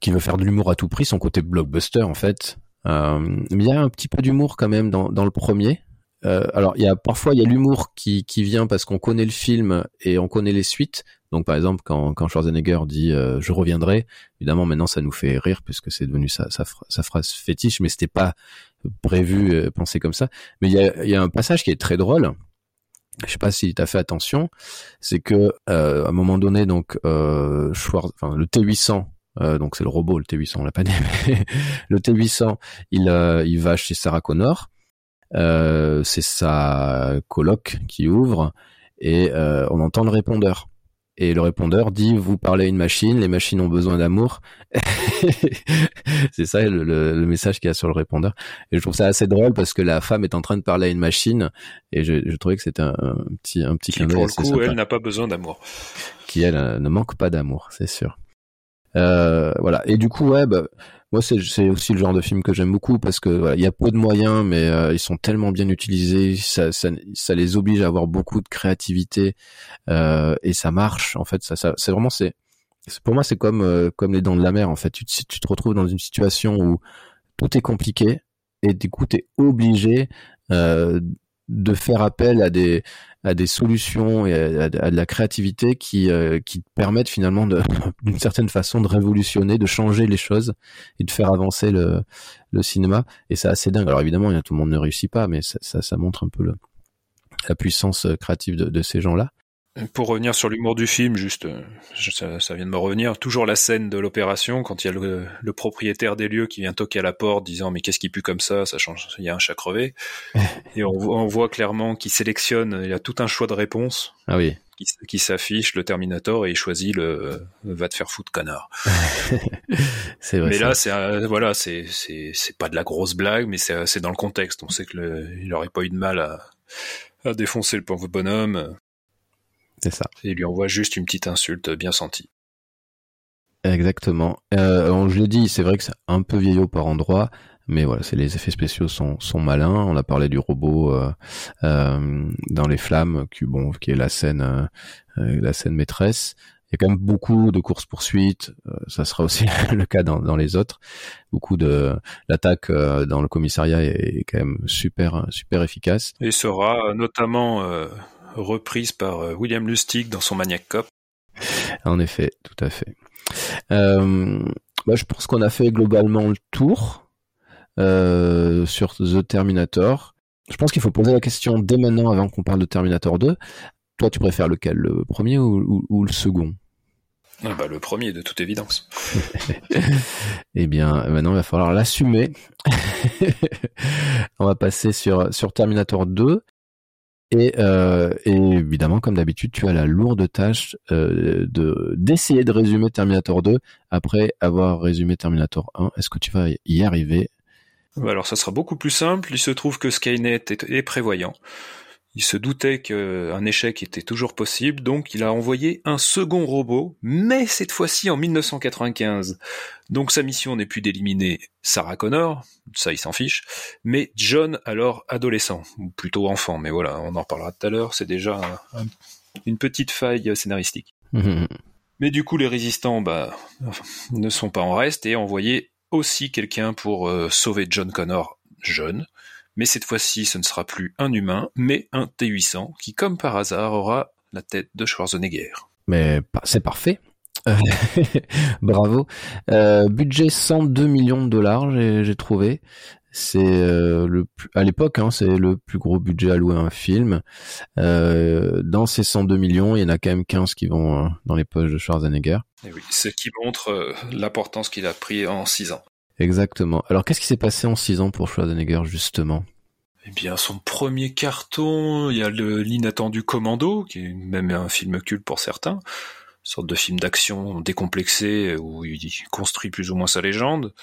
qui veut faire de l'humour à tout prix, son côté blockbuster en fait. mais il y a un petit peu d'humour quand même dans, dans le premier. Euh, alors, il y a parfois il y a l'humour qui, qui vient parce qu'on connaît le film et on connaît les suites. Donc, par exemple, quand, quand Schwarzenegger dit euh, je reviendrai, évidemment maintenant ça nous fait rire puisque c'est devenu sa, sa, sa, phrase fétiche, mais c'était pas prévu, euh, pensé comme ça. Mais il y a, y a un passage qui est très drôle. Je sais pas si tu as fait attention, c'est que euh, à un moment donné, donc euh, enfin, le T800 euh, donc c'est le robot, le T800, on l'a pas dit, mais [LAUGHS] le T800, il, euh, il va chez Sarah Connor, euh, c'est sa coloc qui ouvre et euh, on entend le répondeur. Et le répondeur dit vous parlez à une machine, les machines ont besoin d'amour. [LAUGHS] c'est ça le, message qu'il y a sur le répondeur. Et je trouve ça assez drôle parce que la femme est en train de parler à une machine et je, je trouvais que c'était un, petit un petit qui pour le coup elle n'a pas besoin d'amour. Qui elle euh, ne manque pas d'amour, c'est sûr. Euh, voilà. Et du coup, ouais, bah, moi c'est aussi le genre de film que j'aime beaucoup parce que il y a peu de moyens mais euh, ils sont tellement bien utilisés ça, ça, ça, les oblige à avoir beaucoup de créativité euh, et ça marche en fait ça, ça c'est vraiment c'est pour moi c'est comme euh, comme les dents de la mer en fait. Tu, tu te retrouves dans une situation où tout est compliqué et du coup tu es obligé euh, de faire appel à des à des solutions et à, de la créativité qui euh, qui permettent finalement [LAUGHS] d'une certaine façon de révolutionner, de changer les choses et de faire avancer le le cinéma et c'est assez dingue. Alors évidemment, tout le monde ne réussit pas, mais ça ça, montre un peu le, la puissance créative de, de ces gens-là. Pour revenir sur l'humour du film, juste, euh, ça, ça, vient de me revenir, toujours la scène de l'opération, quand il y a le, le, propriétaire des lieux qui vient toquer à la porte disant mais qu'est-ce qui pue comme ça, ça change, il y a un chat crevé. [LAUGHS] Et on, on voit clairement qu'il sélectionne, il y a tout un choix de réponse. Ah oui. Qui, qui s'affiche, le Terminator, et il choisit le va te faire foutre connard. [LAUGHS] c'est vrai. Mais là, c'est voilà, c'est c'est pas de la grosse blague, mais c'est dans le contexte. On sait que le, il aurait pas eu de mal à, à défoncer le pauvre bonhomme. C'est ça. Et il lui envoie juste une petite insulte bien sentie. Exactement. Euh, je l'ai dit, c'est vrai que c'est un peu vieillot par endroit, mais voilà, c'est les effets spéciaux sont, sont malins. On a parlé du robot euh, euh, dans les flammes, qui bon, qui est la scène, euh, la scène maîtresse. Il y a quand même beaucoup de courses poursuites. ça sera aussi [LAUGHS] le cas dans, dans les autres. Beaucoup de l'attaque dans le commissariat est quand même super super efficace. Et sera notamment reprise par euh, William Lustig dans son Maniac Cop. En effet, tout à fait. Euh, bah, je pense qu'on a fait globalement le tour euh, sur The Terminator. Je pense qu'il faut poser la question dès maintenant avant qu'on parle de Terminator 2. Toi, tu préfères lequel, le premier ou, le second? Ah bah, Le premier, de toute évidence. [LAUGHS] eh bien, maintenant, il va falloir l'assumer. [LAUGHS] On va passer sur, sur Terminator 2. Euh, et, évidemment, comme d'habitude, tu as la lourde tâche euh, de d'essayer de résumer Terminator 2 après avoir résumé Terminator 1. Est-ce que tu vas y arriver? Alors, ça sera beaucoup plus simple. Il se trouve que Skynet est prévoyant. Il se doutait qu'un échec était toujours possible, donc il a envoyé un second robot, mais cette fois-ci en 1995. Donc sa mission n'est plus d'éliminer Sarah Connor, ça il s'en fiche, mais John alors adolescent, ou plutôt enfant, mais voilà, on en reparlera tout à l'heure, c'est déjà une petite faille scénaristique. [LAUGHS] mais du coup les résistants bah, ne sont pas en reste et ont envoyé aussi quelqu'un pour euh, sauver John Connor jeune, mais cette fois-ci ce ne sera plus un humain, mais un T-800 qui, comme par hasard, aura la tête de Schwarzenegger. Mais c'est parfait. [LAUGHS] Bravo. Euh, budget 102 millions de dollars, j'ai trouvé. C'est euh, le plus, à l'époque, hein, c'est le plus gros budget alloué à un film. Euh, dans ces 102 millions, il y en a quand même 15 qui vont dans les poches de Schwarzenegger. Et oui, ce qui montre l'importance qu'il a pris en 6 ans. Exactement. Alors qu'est-ce qui s'est passé en six ans pour Schwarzenegger justement? Eh bien, son premier carton, il y a l'inattendu Commando, qui est même un film culte pour certains, une sorte de film d'action décomplexé où il construit plus ou moins sa légende.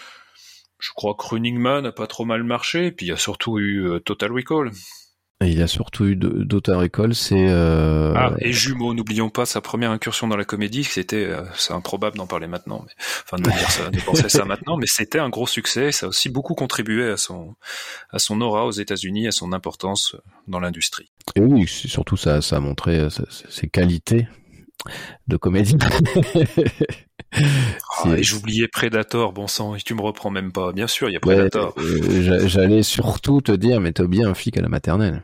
Je crois que Running Man a pas trop mal marché, puis il y a surtout eu euh, Total Recall. Il a surtout eu d'autres récoltes, c'est... Euh... Ah, et Jumeaux, n'oublions pas sa première incursion dans la comédie, c'était, euh, c'est improbable d'en parler maintenant, mais, enfin de dire ça, de [LAUGHS] penser ça maintenant, mais c'était un gros succès, ça a aussi beaucoup contribué à son, à son aura aux États-Unis, à son importance dans l'industrie. Et oui, surtout ça, ça a montré euh, ses qualités de comédie. [LAUGHS] Ah, et j'oubliais Predator, bon sang, et tu me reprends même pas. Bien sûr, il y a Predator. Euh, j'allais surtout te dire, mais t'as bien un flic à la maternelle.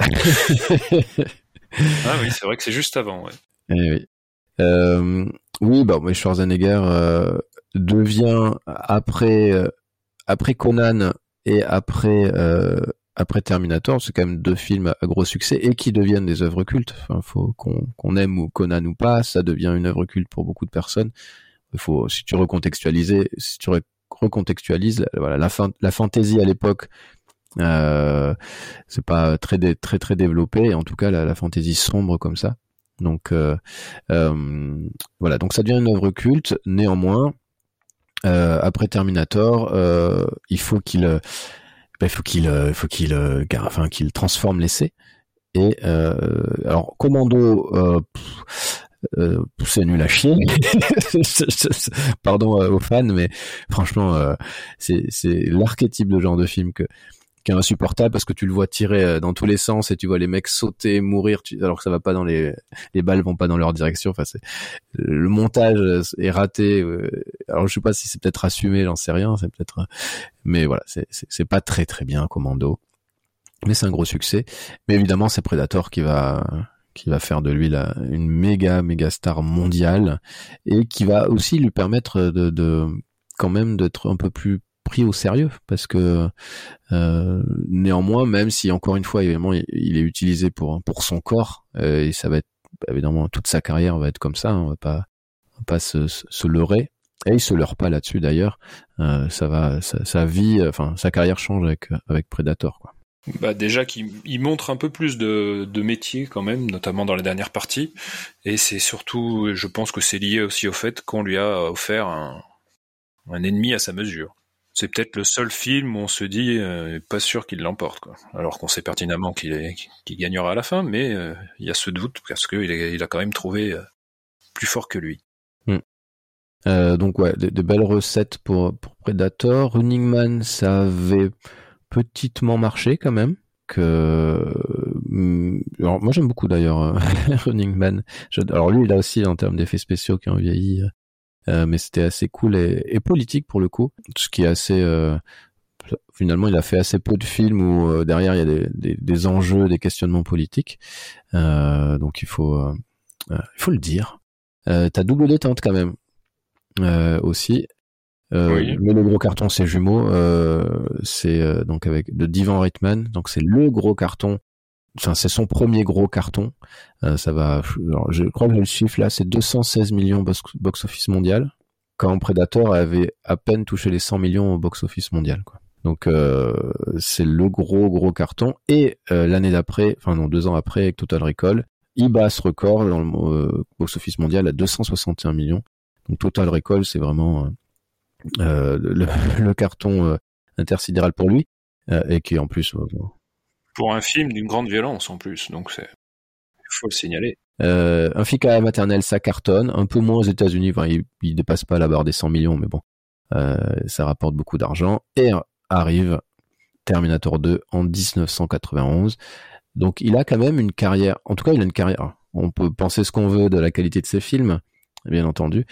[LAUGHS] ah oui, c'est vrai que c'est juste avant. Ouais. Eh oui. Euh, oui, bah, mais Schwarzenegger euh, devient après euh, après Conan et après après Terminator, c'est quand même deux films à gros succès et qui deviennent des œuvres cultes. Enfin, faut qu'on aime ou Conan ou pas, ça devient une œuvre culte pour beaucoup de personnes. Il faut, si tu recontextualises, si tu recontextualises, voilà, la, fin, la fantaisie à l'époque euh, c'est pas très très très développé, en tout cas la, la fantaisie sombre comme ça. Donc euh, euh, voilà, donc ça devient une œuvre culte. Néanmoins, euh, après Terminator, euh, il faut qu'il ben, faut qu'il il faut qu'il enfin qu'il transforme l'essai. Et alors Commando. Euh, c'est nul à chier. [LAUGHS] Pardon aux fans, mais franchement, c'est c'est l'archétype de genre de film que qui est insupportable parce que tu le vois tirer euh, dans tous les sens et tu vois les mecs sauter, mourir, alors que ça va pas dans les les balles vont pas dans leur direction. Enfin, c'est le montage est raté. Euh, alors je sais pas si c'est peut-être assumé, j'en sais rien. C'est peut-être, mais voilà, c'est c'est pas très très bien Commando, mais c'est un gros succès. Mais évidemment, c'est Predator qui va qui va faire de lui la, une méga méga star mondiale et qui va aussi lui permettre de, de quand même d'être un peu plus pris au sérieux parce que euh, néanmoins, même si encore une fois évidemment il, est utilisé pour pour son corps euh, et ça va être évidemment toute sa carrière va être comme ça, hein, on va pas va pas se, se, leurrer et il se leurre pas là-dessus d'ailleurs. Euh, ça va, sa, vie, enfin sa carrière change avec avec Predator quoi. Bah déjà qu'il montre un peu plus de, de métier quand même, notamment dans les dernières parties. Et c'est surtout, je pense que c'est lié aussi au fait qu'on lui a offert un, un ennemi à sa mesure c'est peut-être le seul film où on se dit euh, pas sûr qu'il l'emporte, quoi. Alors qu'on sait pertinemment qu'il gagnera à la fin, mais euh, il y a ce doute parce qu'il il a quand même trouvé euh, plus fort que lui. Hmm. donc ouais, de, belles recettes pour, pour Predator. Running Man, ça avait petitement marché quand même. Que hmm, alors moi j'aime beaucoup d'ailleurs [LAUGHS] Running Man. alors lui, il a aussi en termes d'effets spéciaux qui ont vieilli euh, mais c'était assez cool et, politique pour le coup, ce qui est assez euh, finalement il a fait assez peu de films où euh, derrière il y a des, des, des, enjeux, des questionnements politiques, donc il faut il faut le dire. T'as double détente quand même aussi. Mais le gros carton c'est jumeaux, c'est donc avec de Divan Reitman, donc c'est le gros carton enfin c'est son premier gros carton. Euh, ça va, je crois que le chiffre là, c'est 216 millions box-office mondial, quand Predator avait à peine touché les 100 millions au box-office mondial. Quoi. Donc euh, c'est le gros gros carton. Et euh, l'année d'après, enfin non deux ans après, avec Total Recall, il bat ce record dans le box-office mondial à 261 millions. Donc Total Recall, c'est vraiment le, [LAUGHS] le, carton intersidéral pour lui et qui en plus pour un film d'une grande violence en plus, donc c'est faut le signaler. Euh, un flic à maternelle, ça cartonne, un peu moins aux États-Unis, il, il, dépasse pas la barre des 100 millions, mais bon, euh, ça rapporte beaucoup d'argent. Et arrive Terminator 2 en 1991. Donc il a quand même une carrière, en tout cas il a une carrière. On peut penser ce qu'on veut de la qualité de ses films, bien entendu,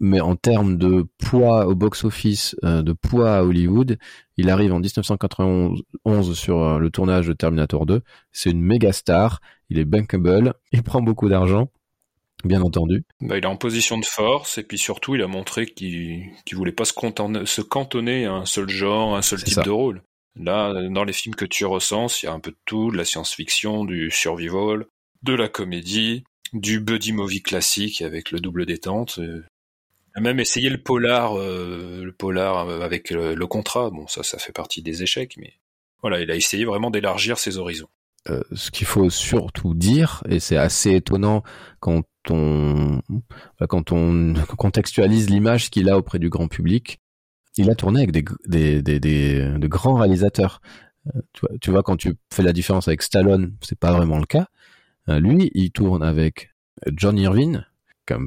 mais en termes de poids au box-office, euh, de poids à Hollywood, il arrive en 1991 sur euh, le tournage de Terminator 2. C'est une méga star. Il est bankable. Il prend beaucoup d'argent. Bien entendu. Bah, il est en position de force et puis surtout il a montré qu'il qu voulait pas se, se, cantonner à un seul genre, un seul type de rôle. Là, dans les films que tu recenses, il y a un peu de tout, de la science-fiction, du survival, de la comédie, du buddy movie classique avec le double détente. A même essayé le polar, euh, le polar avec le, contrat. Bon, ça, ça fait partie des échecs, mais voilà, il a essayé vraiment d'élargir ses horizons. Euh, ce qu'il faut surtout dire, et c'est assez étonnant quand on quand on [LAUGHS] contextualise l'image qu'il a auprès du grand public, il a tourné avec des, des, des, des de grands réalisateurs. Euh, tu vois, quand tu fais la différence avec Stallone, c'est pas vraiment le cas. Euh, lui, il tourne avec John Irvine,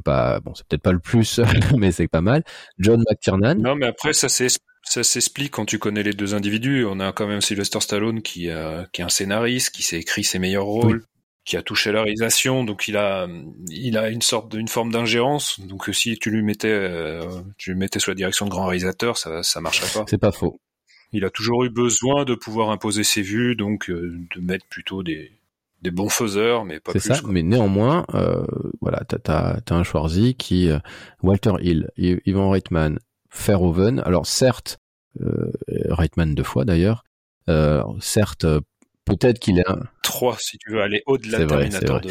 pas, bon, c'est peut-être pas le plus, [LAUGHS] mais c'est pas mal. John McTiernan. Non, mais après, ça c'est ça s'explique quand tu connais les deux individus. On a quand même Sylvester Stallone qui, a, qui est un scénariste, qui s'est écrit ses meilleurs rôles, qui a touché la réalisation, donc il a, il a une sorte d'une forme d'ingérence. Donc si tu lui mettais, euh, tu lui mettais sous la direction de grand réalisateur, ça, ça marcherait pas. C'est pas faux. Il a toujours eu besoin de pouvoir imposer ses vues, donc euh, de mettre plutôt des, des bons faiseurs, mais pas plus. C'est ça. Mais néanmoins, euh, voilà, t'as as, un Schwarzy qui, euh, Walter Hill, Ivan Reitman, Verhoeven. Alors certes, euh, Reitman deux fois d'ailleurs. Euh, certes, peut-être qu'il est un... Trois, si tu veux aller au-delà de Terminator 2.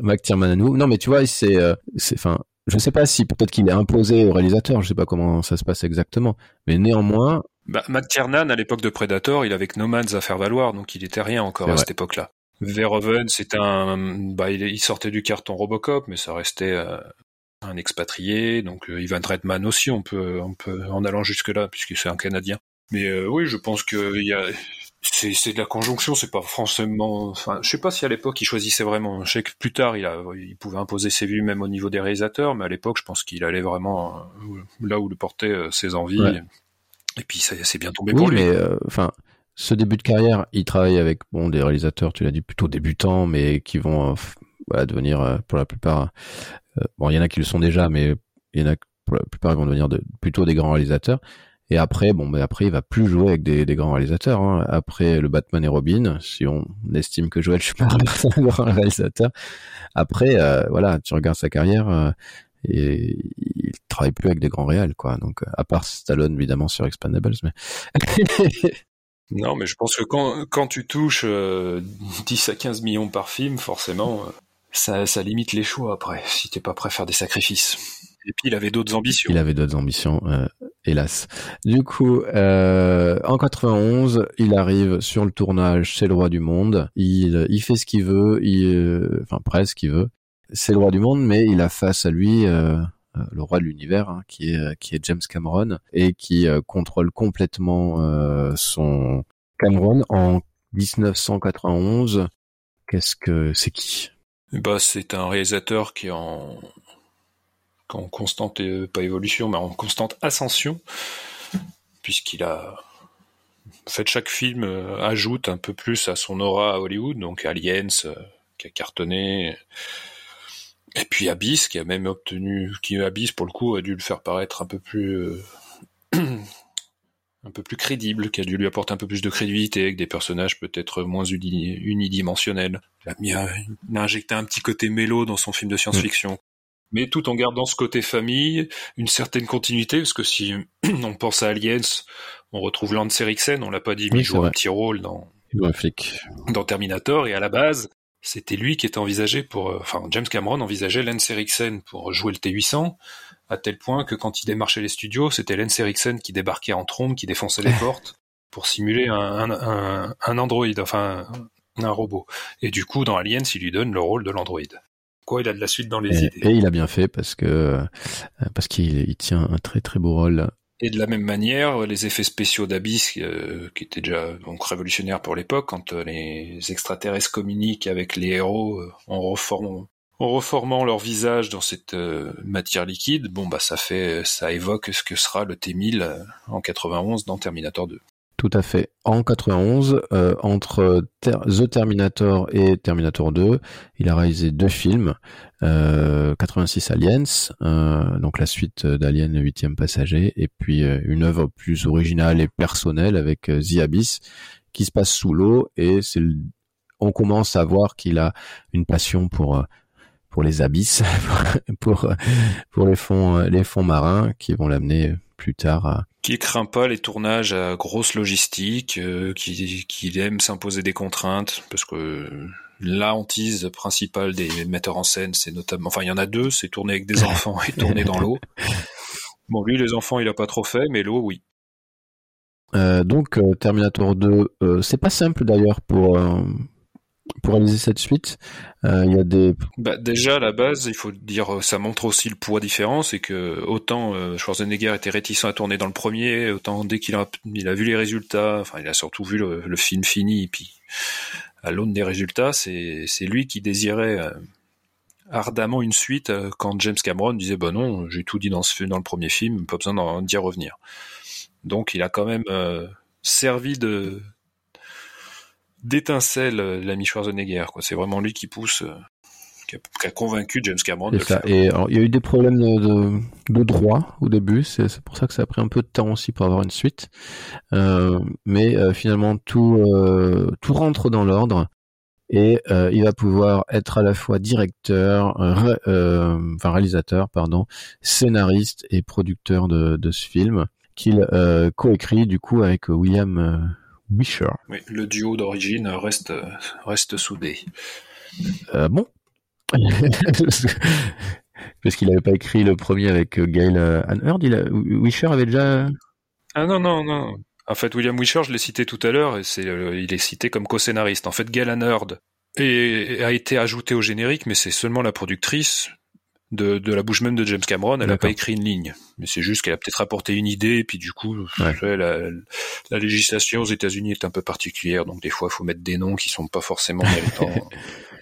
McTiernan à nous. Non, mais tu vois, c'est, c'est, enfin, je sais pas si peut-être qu'il est imposé au réalisateur. Je sais pas comment ça se passe exactement. Mais néanmoins, bah, McTiernan, à l'époque de Predator, il avait que No Man's à faire valoir, donc il était rien encore à cette époque-là. Verhoeven, c'est un, bah, il, sortait du carton Robocop, mais ça restait euh, un expatrié. Donc euh, Ivan Reitman aussi, on peut, on peut, en allant jusque là, puisque c'est un Canadien. Mais euh, oui, je pense que il y a, c'est, c'est de la conjonction, c'est pas forcément. Enfin, je sais pas si à l'époque il choisissait vraiment. Je sais que plus tard, il, a, il pouvait imposer ses vues même au niveau des réalisateurs, mais à l'époque, je pense qu'il allait vraiment là où le portaient ses envies. Et puis ça c'est bien tombé oui, pour lui. mais enfin, ce début de carrière, il travaille avec bon des réalisateurs, tu l'as dit plutôt débutants, mais qui vont voilà, devenir pour la plupart. bon, il y en a qui le sont déjà, mais il y en a pour la plupart ils vont devenir de, plutôt des grands réalisateurs. Et après, bon, mais après, il va plus jouer avec des, des grands réalisateurs. Hein. Après le Batman et Robin, si on estime que Joel Schumacher est un grand réalisateur. Après, euh, voilà, tu regardes sa carrière, euh, et il travaille plus avec des grands réals, quoi. Donc, à part Stallone, évidemment, sur Expandables, mais... [LAUGHS] [LAUGHS] non, mais je pense que quand, quand tu touches euh, [LAUGHS] 10 à 15 millions par film, forcément, ça, ça limite les choix après, si t'es pas prêt à faire des sacrifices. Et puis il avait d'autres ambitions. Il avait d'autres ambitions, euh, hélas. Du coup, euh, en 91, il arrive sur le tournage C'est le roi du monde. Il, il fait ce qu'il veut, il, euh, enfin presque ce qu'il veut. C'est le roi du monde, mais il a face à lui euh, euh le roi de l'univers, hein, qui est qui est James Cameron et qui euh, contrôle complètement euh, son Cameron en 1991. Qu'est-ce que c'est qui? Bah, c'est un réalisateur qui est en en constante, pas évolution, mais en constante ascension, puisqu'il a fait chaque film ajoute un peu plus à son aura à Hollywood, donc Aliens qui a cartonné, et puis Abyss qui a même obtenu, qui Abyss pour le coup a dû le faire paraître un peu plus [CLEARS THROAT] un peu plus crédible, qui a dû lui apporter un peu plus de crédibilité avec des personnages peut-être moins unidimensionnels. Il a, mis un, il a injecté un petit côté mélo dans son film de science-fiction. Mais tout en gardant ce côté famille, une certaine continuité, parce que si [CLEARS THROAT] on pense à Aliens, on retrouve Lance Eriksen, on l'a pas dit, mais il joue un petit rôle dans, dans Terminator, et à la base, c'était lui qui était envisagé pour, enfin, James Cameron envisageait Lance Eriksen pour jouer le T-800, à tel point que quand il démarchait les studios, c'était Lance Eriksen qui débarquait en trombe, qui défonçait les [LAUGHS] portes, pour simuler un, un, un, android, enfin, un robot. Et du coup, dans Aliens, il lui donne le rôle de l'android il a de la suite dans les et, idées. Et il a bien fait parce que euh, parce qu'il il tient un très très beau rôle. Et de la même manière, les effets spéciaux d'Abyss, euh, qui étaient déjà donc révolutionnaires pour l'époque, quand euh, les extraterrestres communiquent avec les héros euh, en reformant en reformant leur visage dans cette matière liquide, bon bah ça fait ça évoque ce que sera le T1000 en 91 dans Terminator 2. Tout à fait. En 91, euh, entre The Terminator et Terminator 2, il a réalisé deux films. Euh, 86 Aliens, euh, donc la suite d'Alien le huitième passager, et puis euh, une œuvre plus originale et personnelle avec euh, The Abyss, qui se passe sous l'eau, et on commence à voir qu'il a une passion pour pour les abysses, [LAUGHS] pour les fonds marins qui vont l'amener plus tard qui craint pas les tournages à grosse logistique, euh, qui, qui aime s'imposer des contraintes, parce que la hantise principale des metteurs en scène, c'est notamment, enfin il y en a deux, c'est tourner avec des enfants et tourner dans l'eau. [LAUGHS] Bon, lui, les enfants, il a pas trop fait, mais l'eau, oui. Euh, donc euh, Terminator 2, euh, c'est pas simple d'ailleurs pour pour réaliser cette suite. Euh, Il y a des Bah, déjà, à la base, il faut dire, euh, ça montre aussi le poids différent, c'est que autant euh, Schwarzenegger était réticent à tourner dans le premier, autant dès qu'il a, il a vu les résultats, enfin, il a surtout vu le, film fini, et puis à l'aune des résultats, c'est lui qui désirait ardemment une suite quand James Cameron disait, bah non, j'ai tout dit dans ce dans le premier film, pas besoin d'y revenir. Donc, il a quand même servi de d'étincelle euh, l'ami Schwarzenegger, quoi. C'est vraiment lui qui pousse. euh, qui a, qui a convaincu James Cameron de C'est le ça. faire. Et alors, il y a eu des problèmes de, de, droit au début. C'est pour ça que ça a pris un peu de temps aussi pour avoir une suite. Euh, mais euh, finalement, tout, euh, tout rentre dans l'ordre. Et euh, il va pouvoir être à la fois directeur, euh, ré- euh, enfin réalisateur, pardon, scénariste et producteur de, de ce film qu'il euh, coécrit du coup avec William Wisher. Oui, le duo d'origine reste reste soudé. Euh, bon. [LAUGHS] Parce qu'il n'avait pas écrit le premier avec euh, Gail euh, Anne Hurd, il a... Wisher avait déjà... Ah non non non. En fait, William Wisher, je l'ai cité tout à l'heure, et c'est euh, il est cité comme co-scénariste. En fait, Galen Hurd est- a été ajouté au générique, mais c'est seulement la productrice de, de la bouche même de James Cameron. Elle n'a pas écrit une ligne, mais c'est juste qu'elle a peut-être apporté une idée, et puis du coup, Ouais. la, la législation aux États-Unis est un peu particulière, donc des fois, il faut mettre des noms qui sont pas forcément [LAUGHS] méritants.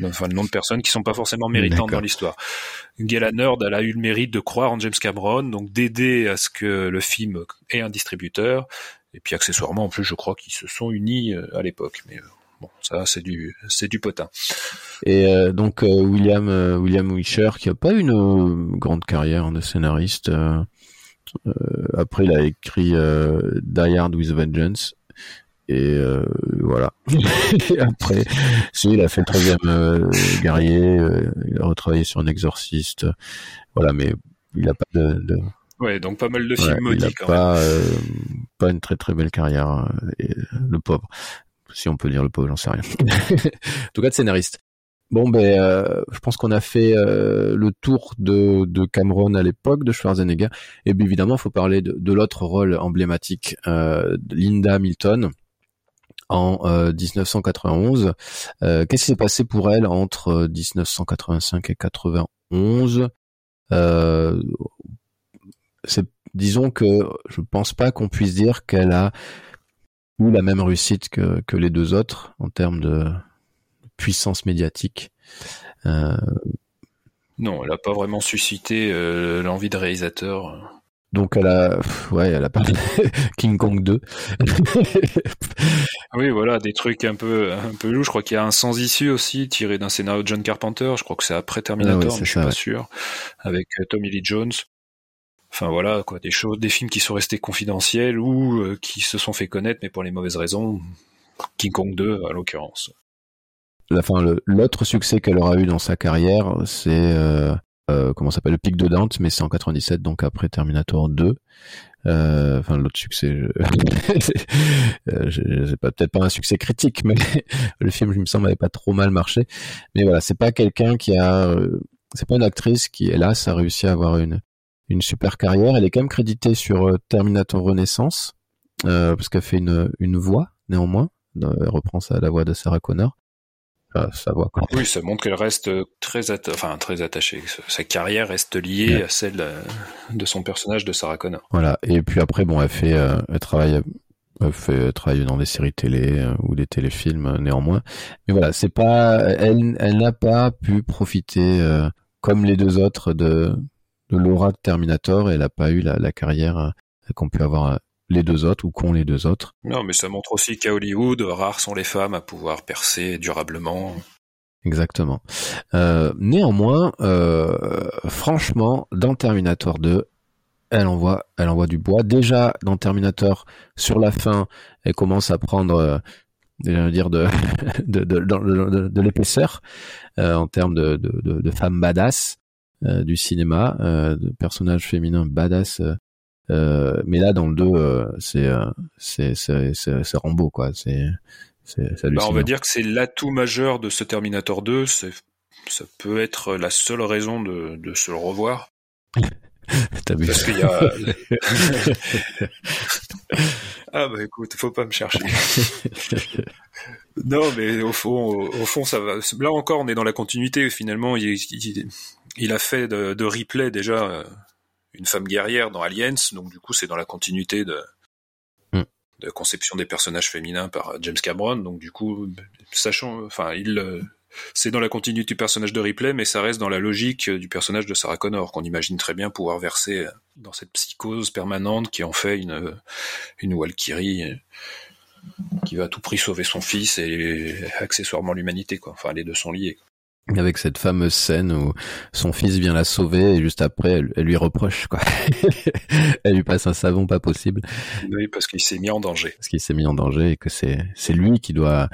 enfin, le nom de personnes qui sont pas forcément méritantes dans l'histoire. Galen Hurd, elle a eu le mérite de croire en James Cameron, donc d'aider à ce que le film ait un distributeur. Et puis accessoirement, en plus, je crois qu'ils se sont unis euh, à l'époque. Mais euh, bon, ça, c'est du, c'est du potin. Et euh, donc euh, William euh, William Wisher, qui a pas une euh, grande carrière de scénariste. euh, euh, après, il a écrit euh, Die Hard with a Vengeance. Et euh, voilà. Et [LAUGHS] après, si, il a fait le troisième euh, guerrier, euh, il a retravaillé sur un exorciste. Voilà, mais il a pas de, de, Ouais, donc pas mal de Ouais, films il maudits a quand même. pas, euh, pas une très très belle carrière, euh, et, euh, le pauvre. Si on peut dire le pauvre, j'en sais rien. [LAUGHS] en tout cas, de scénariste. Bon, ben, euh, je pense qu'on a fait euh, le tour de, de Cameron à l'époque, de Schwarzenegger. Et bien évidemment, il faut parler de, de l'autre rôle emblématique, euh, Linda Hamilton, en euh, 1991. Euh, Qu'est-ce qui s'est passé pour elle entre euh, 1985 et 91 euh, c'est disons que je pense pas qu'on puisse dire qu'elle a eu la même réussite que, que les deux autres en termes de puissance médiatique. Euh, Non, elle a pas vraiment suscité euh, l'envie de réalisateur. donc elle a, ouais, elle a parlé [LAUGHS] King Kong 2. Oui, voilà, des trucs un peu, un peu louches. Je crois qu'il y a un sans issue aussi, tiré d'un scénario de John Carpenter. Je crois que c'est après Terminator, Ah ouais, mais je suis ça, pas ouais. sûr. Avec euh, Tommy Lee Jones. Enfin voilà, quoi, des choses, des films qui sont restés confidentiels ou euh, qui se sont fait connaître, mais pour les mauvaises raisons. King Kong 2, à l'occurrence. La fin, le- l'autre succès qu'elle aura eu dans sa carrière, c'est euh, euh, comment s'appelle le Pic de Dante, mais c'est en 97, donc après Terminator 2. Euh, Enfin, l'autre succès, je... [LAUGHS] euh, je- c'est pas peut-être pas un succès critique, mais [LAUGHS] le film, je me semble, avait pas trop mal marché. Mais voilà, c'est pas quelqu'un qui a, euh, c'est pas une actrice qui, hélas, a réussi à avoir une une super carrière. Elle est quand même créditée sur Terminator Renaissance euh, parce qu'elle fait une une voix néanmoins. Elle reprend ça la voix de Sarah Connor. Enfin. Oui, ça montre qu'elle reste très, atta- enfin, très attachée. Sa carrière reste liée Ouais. à celle euh, de son personnage de Sarah Connor. Voilà. Et puis après, bon, elle fait, euh, elle travaille, elle fait elle travaille dans des séries télé euh, ou des téléfilms euh, néanmoins. Mais voilà, c'est pas, elle, elle n'a pas pu profiter euh, comme les deux autres de de l'aura de Terminator. Et elle n'a pas eu la, la carrière euh, qu'ont pu avoir euh, les deux autres ou qu'ont les deux autres. Non, mais ça montre aussi qu'à Hollywood, rares sont les femmes à pouvoir percer durablement. Exactement. Euh, néanmoins, euh, franchement, dans Terminator 2, elle envoie, elle envoie du bois. Déjà dans Terminator, sur la fin, elle commence à prendre, euh, je dire [LAUGHS] de de de, de, de- l'épaisseur euh, en termes de, de, de, de femmes badass euh, du cinéma, euh, de personnages féminins badass. Euh, mais là, dans le 2, euh, c'est euh, c'est c'est Rambo quoi. C'est Bah, on va dire que c'est l'atout majeur de ce Terminator 2. C'est, ça peut être la seule raison de, de se le revoir. [LAUGHS] T'as vu Parce qu'il y a. [LAUGHS] ah bah écoute, faut pas me chercher. [LAUGHS] non, mais au fond, au, fond, ça va. Là encore, on est dans la continuité. Finalement, il, il, il a fait de, de Ripley déjà une femme guerrière dans Aliens, donc du coup, c'est dans la continuité de Mm. de conception des personnages féminins par James Cameron. Donc du coup, sachant, enfin, il euh, c'est dans la continuité du personnage de Ripley, mais ça reste dans la logique du personnage de Sarah Connor, qu'on imagine très bien pouvoir verser dans cette psychose permanente qui en fait une, une Valkyrie euh, qui va à tout prix sauver son fils et accessoirement l'humanité, quoi. Enfin, les deux sont liés. Avec cette fameuse scène où son fils vient la sauver et juste après, elle, elle lui reproche, quoi. [LAUGHS] elle lui passe un savon pas possible Oui, parce qu'il s'est mis en danger. parce qu'il s'est mis en danger et que c'est, c'est lui qui doit,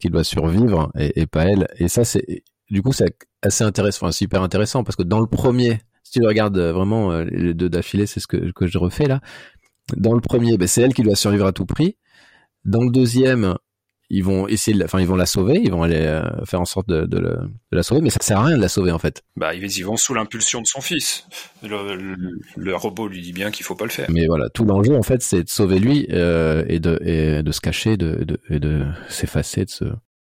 qui doit survivre et, et pas elle. Et ça, c'est, du coup, c'est assez intéressant, enfin, hyper intéressant parce que dans le premier, si tu regardes vraiment euh, les deux d'affilée, c'est ce que, que je refais là. Dans le premier, ben, c'est elle qui doit survivre à tout prix. Dans le deuxième, ils vont essayer de la, enfin, ils vont la sauver, ils vont aller euh, faire en sorte de, de, le- de la sauver, mais ça sert à rien de la sauver en fait. Bah, ils ils vont sous l'impulsion de son fils. Le, le- le robot lui dit bien qu'il faut pas le faire. Mais voilà, tout l'enjeu en fait, c'est de sauver lui euh, et de et de se cacher, de de, et de s'effacer, de se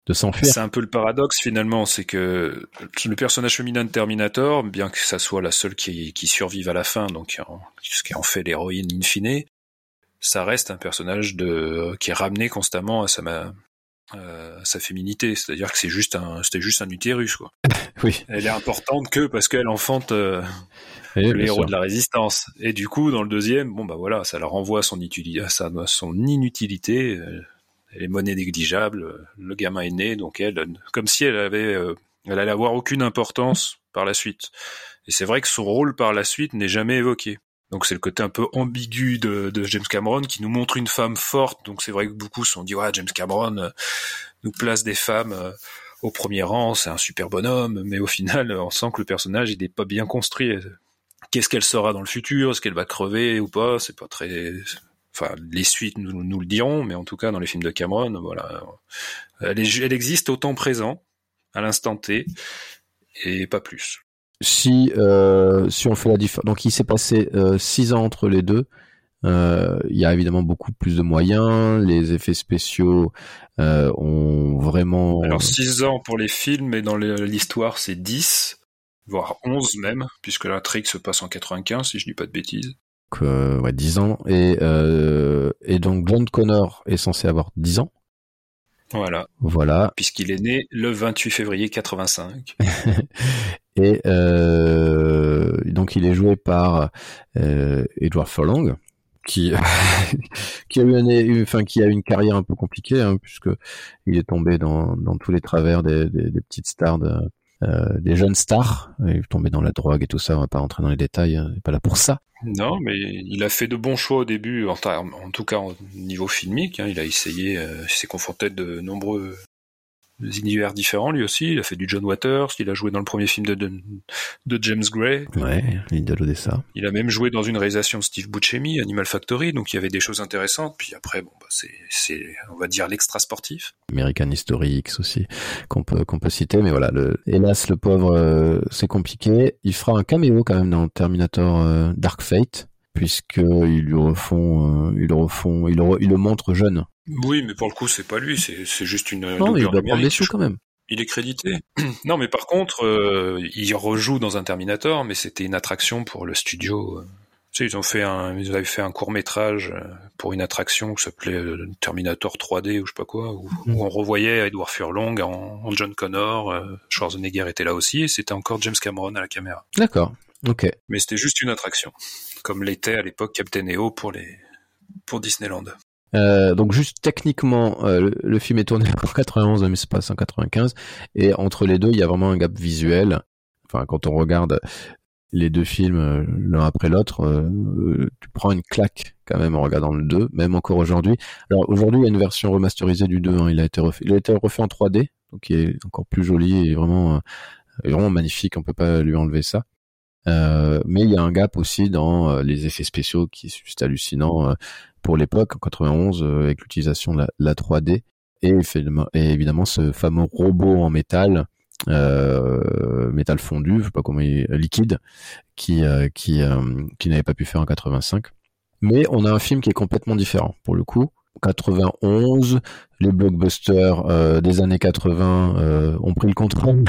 de s'enfuir. C'est un peu le paradoxe finalement, c'est que le personnage féminin de Terminator, bien que ça soit la seule qui, qui survive à la fin, donc ce qui en fait l'héroïne in fine, ça reste un personnage de qui est ramené constamment à sa ma- euh, à sa féminité, c'est-à-dire que c'est juste un c'était juste un utérus quoi. [LAUGHS] Oui. Elle est importante que parce qu'elle enfante euh, Oui, le bien héros sûr. de la résistance. Et du coup, dans le deuxième, bon bah voilà, ça la renvoie à son, utili- à sa- à son inutilité. euh, Elle est monnaie négligeable. Le gamin est né, donc elle, comme si elle avait, euh, elle allait avoir aucune importance par la suite. Et c'est vrai que son rôle par la suite n'est jamais évoqué. Donc c'est le côté un peu ambigu de, James Cameron qui nous montre une femme forte. Donc c'est vrai que beaucoup se sont dit ouais James Cameron euh, nous place des femmes euh, au premier rang, c'est un super bonhomme, mais au final on sent que le personnage il n'est pas bien construit. Qu'est-ce qu'elle sera dans le futur? Est-ce qu'elle va crever ou pas? C'est pas très. Enfin, les suites nous, le diront, mais en tout cas dans les films de Cameron, voilà, est- elle existe au temps présent, à l'instant T, et pas plus. Si euh, si on fait la différence, donc il s'est passé euh, six ans entre les deux. Euh, Il y a évidemment beaucoup plus de moyens. Les effets spéciaux euh, ont vraiment. Alors 6 ans pour les films, mais dans l'histoire c'est 10, voire 11 même, puisque l'intrigue se passe en 95, si je dis pas de bêtises. Donc, euh, ouais, 10 ans. Et, euh, et donc John Connor est censé avoir 10 ans. Voilà, Voilà. puisqu'il est né le 28 février 85. [LAUGHS] Et euh, donc il est joué par euh, Edward Furlong, qui [LAUGHS] qui a eu une, enfin qui a une carrière un peu compliquée, hein, puisque il est tombé dans, dans tous les travers des, des, des petites stars, de, euh, des jeunes stars. Il est tombé dans la drogue et tout ça. On va pas rentrer dans les détails. hein, il est pas là pour ça. Non, mais il a fait de bons choix au début, en, en tout cas au niveau filmique. hein. il a essayé, euh, il s'est confronté de nombreux univers différents lui aussi. Il a fait du John Waters, il a joué dans le premier film de, de, de James Gray. Ouais, l'île d'Odessa. Il a même joué dans une réalisation de Steve Buscemi, Animal Factory, donc il y avait des choses intéressantes. Puis après, bon, bah, c'est, c'est, on va dire l'extra sportif. American History X aussi qu'on peut qu'on peut citer mais voilà le hélas le pauvre euh, c'est compliqué il fera un caméo quand même dans Terminator euh, Dark Fate puisque ils lui refont euh, ils le refont ils le, re- ils le montrent jeune Oui, mais pour le coup, c'est pas lui, c'est, juste une. non mais il doit prendre des sous quand même Il est crédité. [CLEARS THROAT] non, mais par contre, euh, il rejoue dans un Terminator, mais c'était une attraction pour le studio. euh. Tu sais, ils ont fait un, ils avaient fait un court métrage pour une attraction qui s'appelait euh, Terminator 3D ou je sais pas quoi, où, Mhm. où on revoyait Edward Furlong en, en John Connor, euh, Schwarzenegger était là aussi, et c'était encore James Cameron à la caméra. d'accord ok Mais c'était juste une attraction, comme l'était à l'époque Captain EO pour Disneyland. Euh, donc juste techniquement, euh, le, film est tourné [LAUGHS] en 91, mais c'est pas en 95, et entre les deux, il y a vraiment un gap visuel. Enfin, quand on regarde les deux films euh, l'un après l'autre, tu prends une claque quand même en regardant le 2, même encore aujourd'hui. Alors aujourd'hui, il y a une version remasterisée du 2, hein, il a été refait, en 3D, donc il est encore plus joli et vraiment, vraiment magnifique, on peut pas lui enlever ça. Euh, mais il y a un gap aussi dans euh, les effets spéciaux qui est juste euh, pour l'époque, en 91, euh, avec l'utilisation de la, la 3D. et, et évidemment ce fameux robot en métal euh, métal fondu, je sais pas comment il liquide, qui euh, qui euh, qui n'avait pas pu faire en 85. Mais on a un film qui est complètement différent pour le coup. 91, les blockbusters des années 80 ont pris le contrôle.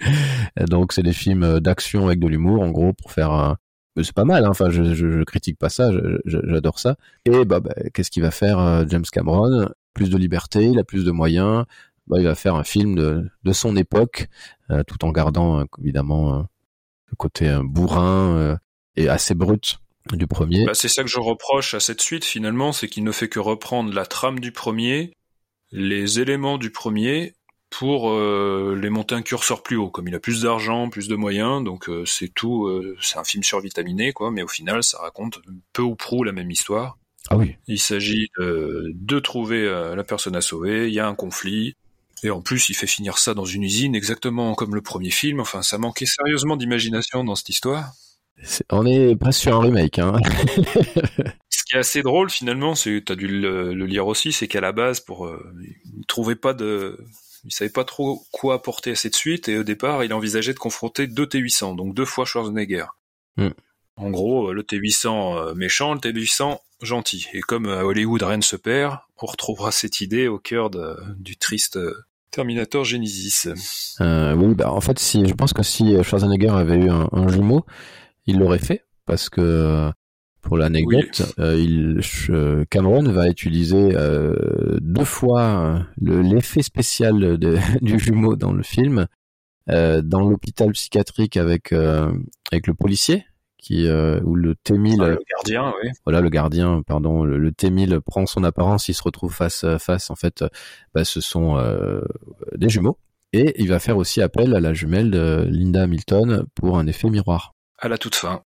[LAUGHS] Donc c'est des films d'action avec de l'humour en gros pour faire un c'est pas mal, hein. enfin je, je, je, critique pas ça, j'adore ça. Et bah, bah qu'est-ce qu'il va faire James Cameron? Plus de liberté, il a plus de moyens, bah, il va faire un film de, de son époque, euh, tout en gardant euh, évidemment euh, le côté bourrin et assez brut du premier. Bah, c'est ça que je reproche à cette suite finalement, c'est qu'il ne fait que reprendre la trame du premier, les éléments du premier pour euh, les monter un curseur plus haut. Comme il a plus d'argent, plus de moyens, donc euh, c'est tout. Euh, c'est un film survitaminé, quoi. Mais au final, ça raconte peu ou prou la même histoire. Ah oui. Il s'agit de trouver la personne à sauver. Il y a un conflit. Et en plus, il fait finir ça dans une usine, exactement comme le premier film. Enfin, ça manquait sérieusement d'imagination dans cette histoire. On est presque sur un remake. Hein. [LAUGHS] Ce qui est assez drôle finalement, c'est tu as dû le, lire aussi, c'est qu'à la base, pour euh, il trouvait pas de, il savait pas trop quoi apporter à cette suite, et au départ, il envisageait de confronter deux T800, donc deux fois Schwarzenegger. Mm. En gros, le T800 euh, méchant, le T800 gentil. Et comme à Hollywood rien ne se perd, on retrouvera cette idée au cœur de, du triste Terminator Genesis. Euh, oui, bah en fait, si je pense que si Schwarzenegger avait eu un, jumeau, il l'aurait fait parce que pour l'anecdote, euh, il Cameron va utiliser euh, deux fois l'effet spécial de, [LAUGHS] du jumeau dans le film, dans l'hôpital psychiatrique avec avec le policier qui euh, où le T1000 ah, le gardien oui. voilà le gardien pardon le, T1000 prend son apparence il se retrouve face à face en fait bah, ce sont euh, des jumeaux et il va faire aussi appel à la jumelle de Linda Hamilton pour un effet miroir à la toute fin.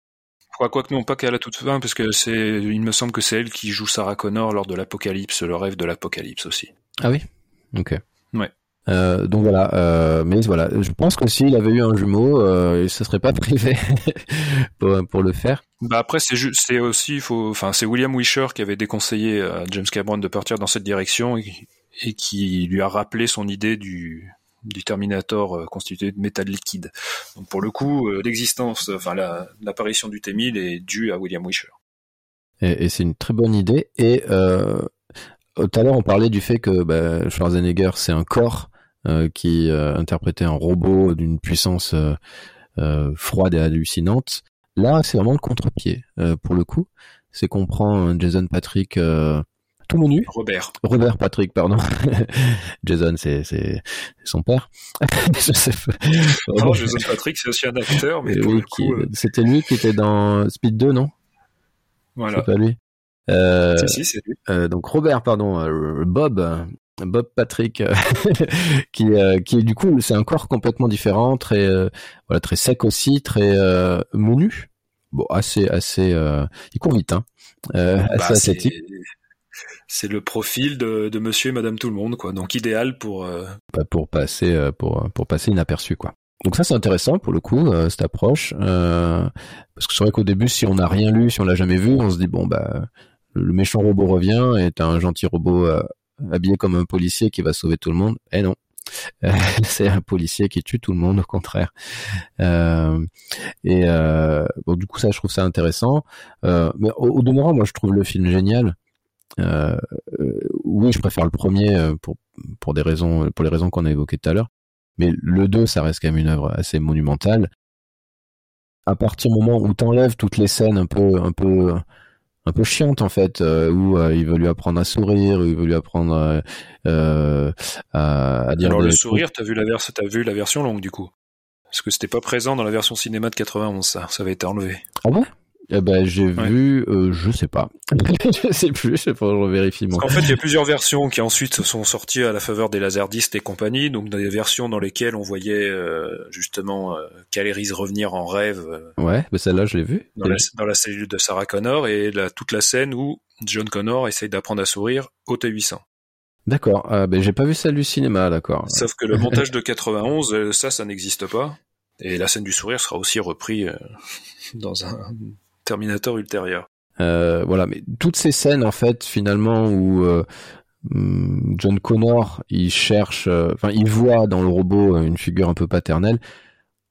Quoi que non pas qu'à la toute fin parce que c'est il me semble que c'est elle qui joue Sarah Connor lors de l'apocalypse le rêve de l'apocalypse aussi. Ah oui? Ok. Ouais. Euh, donc voilà, euh, mais voilà, je pense que s'il avait eu un jumeau, euh, il se serait pas [LAUGHS] privé pour, pour, le faire. Bah après c'est c'est aussi faut enfin c'est William Wisher qui avait déconseillé à James Cameron de partir dans cette direction et, qui lui a rappelé son idée du du Terminator euh, constitué de métal liquide. Donc pour le coup, euh, l'existence, enfin l'apparition du T-1000 est due à William Wisher. Et, c'est une très bonne idée. Et euh, tout à l'heure, on parlait du fait que bah, Schwarzenegger, c'est un corps euh, qui euh, interprétait un robot d'une puissance euh, froide et hallucinante. Là, c'est vraiment le contre-pied. pour le coup, c'est qu'on prend Jason Patrick tout menu. Robert. Robert Patrick, pardon. [LAUGHS] Jason, c'est c'est son père. [LAUGHS] non, Jason Patrick, c'est aussi un acteur, mais le coup, c'était lui qui était dans Speed 2, non? Voilà. C'est pas lui. Euh, si, si, c'est lui. Euh, donc Robert, pardon, Bob, Bob Patrick, euh, [LAUGHS] qui, euh, qui est du coup, c'est un corps complètement différent, très, euh, voilà, très sec aussi, très menu. Bon, assez, assez, il court vite, hein, bah, assez ascétique. C'est le profil de, Monsieur et Madame Tout le Monde, quoi. Donc idéal pour bah, pour passer, pour pour passer inaperçu, quoi. Donc ça c'est intéressant pour le coup cette approche parce que c'est vrai qu'au début si on n'a rien lu, si on l'a jamais vu, on se dit bon bah le méchant robot revient et t'as un gentil robot habillé comme un policier qui va sauver tout le monde. Eh non, [LAUGHS] c'est un policier qui tue tout le monde au contraire. Euh, et euh, bon, du coup ça, je trouve ça intéressant. Euh, mais au, demeurant, moi, je trouve le film génial. Euh, euh, oui, je préfère le premier euh, pour pour des raisons, pour les raisons qu'on a évoquées tout à l'heure. Mais le 2, ça reste quand même une œuvre assez monumentale. À partir du moment où t'enlèves toutes les scènes un peu un peu un peu chiante en fait euh, où euh, il veut lui apprendre à sourire il veut lui apprendre euh, à, à, dire alors le sourire t'as vu la version t'as vu la version longue du coup? Parce que c'était pas présent dans la version cinéma de 91 ça. Ça avait été enlevé. Ah ouais eh ben, j'ai vu, euh, je sais pas. [LAUGHS] je sais plus, je sais pas, je revérifie moi. En fait, il y a plusieurs versions qui ensuite sont sorties à la faveur des laserdistes et compagnie, donc des versions dans lesquelles on voyait euh, justement euh, revenir en rêve. Euh, ouais, mais celle-là, je l'ai vue. Dans, la, cellule de Sarah Connor et la, toute la scène où John Connor essaye d'apprendre à sourire au T800. D'accord, ah, ben j'ai pas vu celle du cinéma, d'accord. Sauf que le [LAUGHS] montage de 91, euh, ça, ça n'existe pas. Et la scène du sourire sera aussi repris [LAUGHS] dans un Terminator ultérieur. Euh, voilà, mais toutes ces scènes en fait finalement où euh, hum, John Connor, il cherche, euh, enfin, il voit dans le robot une figure un peu paternelle.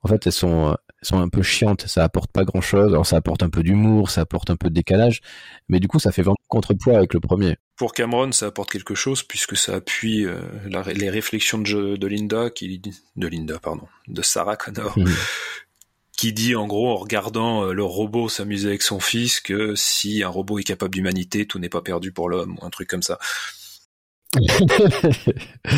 En fait, elles sont, elles sont un peu chiantes. Ça apporte pas grand chose. Alors, ça apporte un peu d'humour, ça apporte un peu de décalage, mais du coup, ça fait vraiment contrepoids avec le premier. Pour Cameron, ça apporte quelque chose puisque ça appuie euh, la- les réflexions de, Linda, qui de Linda, pardon, de Sarah Connor, Mhm. [LAUGHS] qui dit en gros en regardant euh, le robot s'amuser avec son fils que si un robot est capable d'humanité, tout n'est pas perdu pour l'homme ou un truc comme ça. [LAUGHS]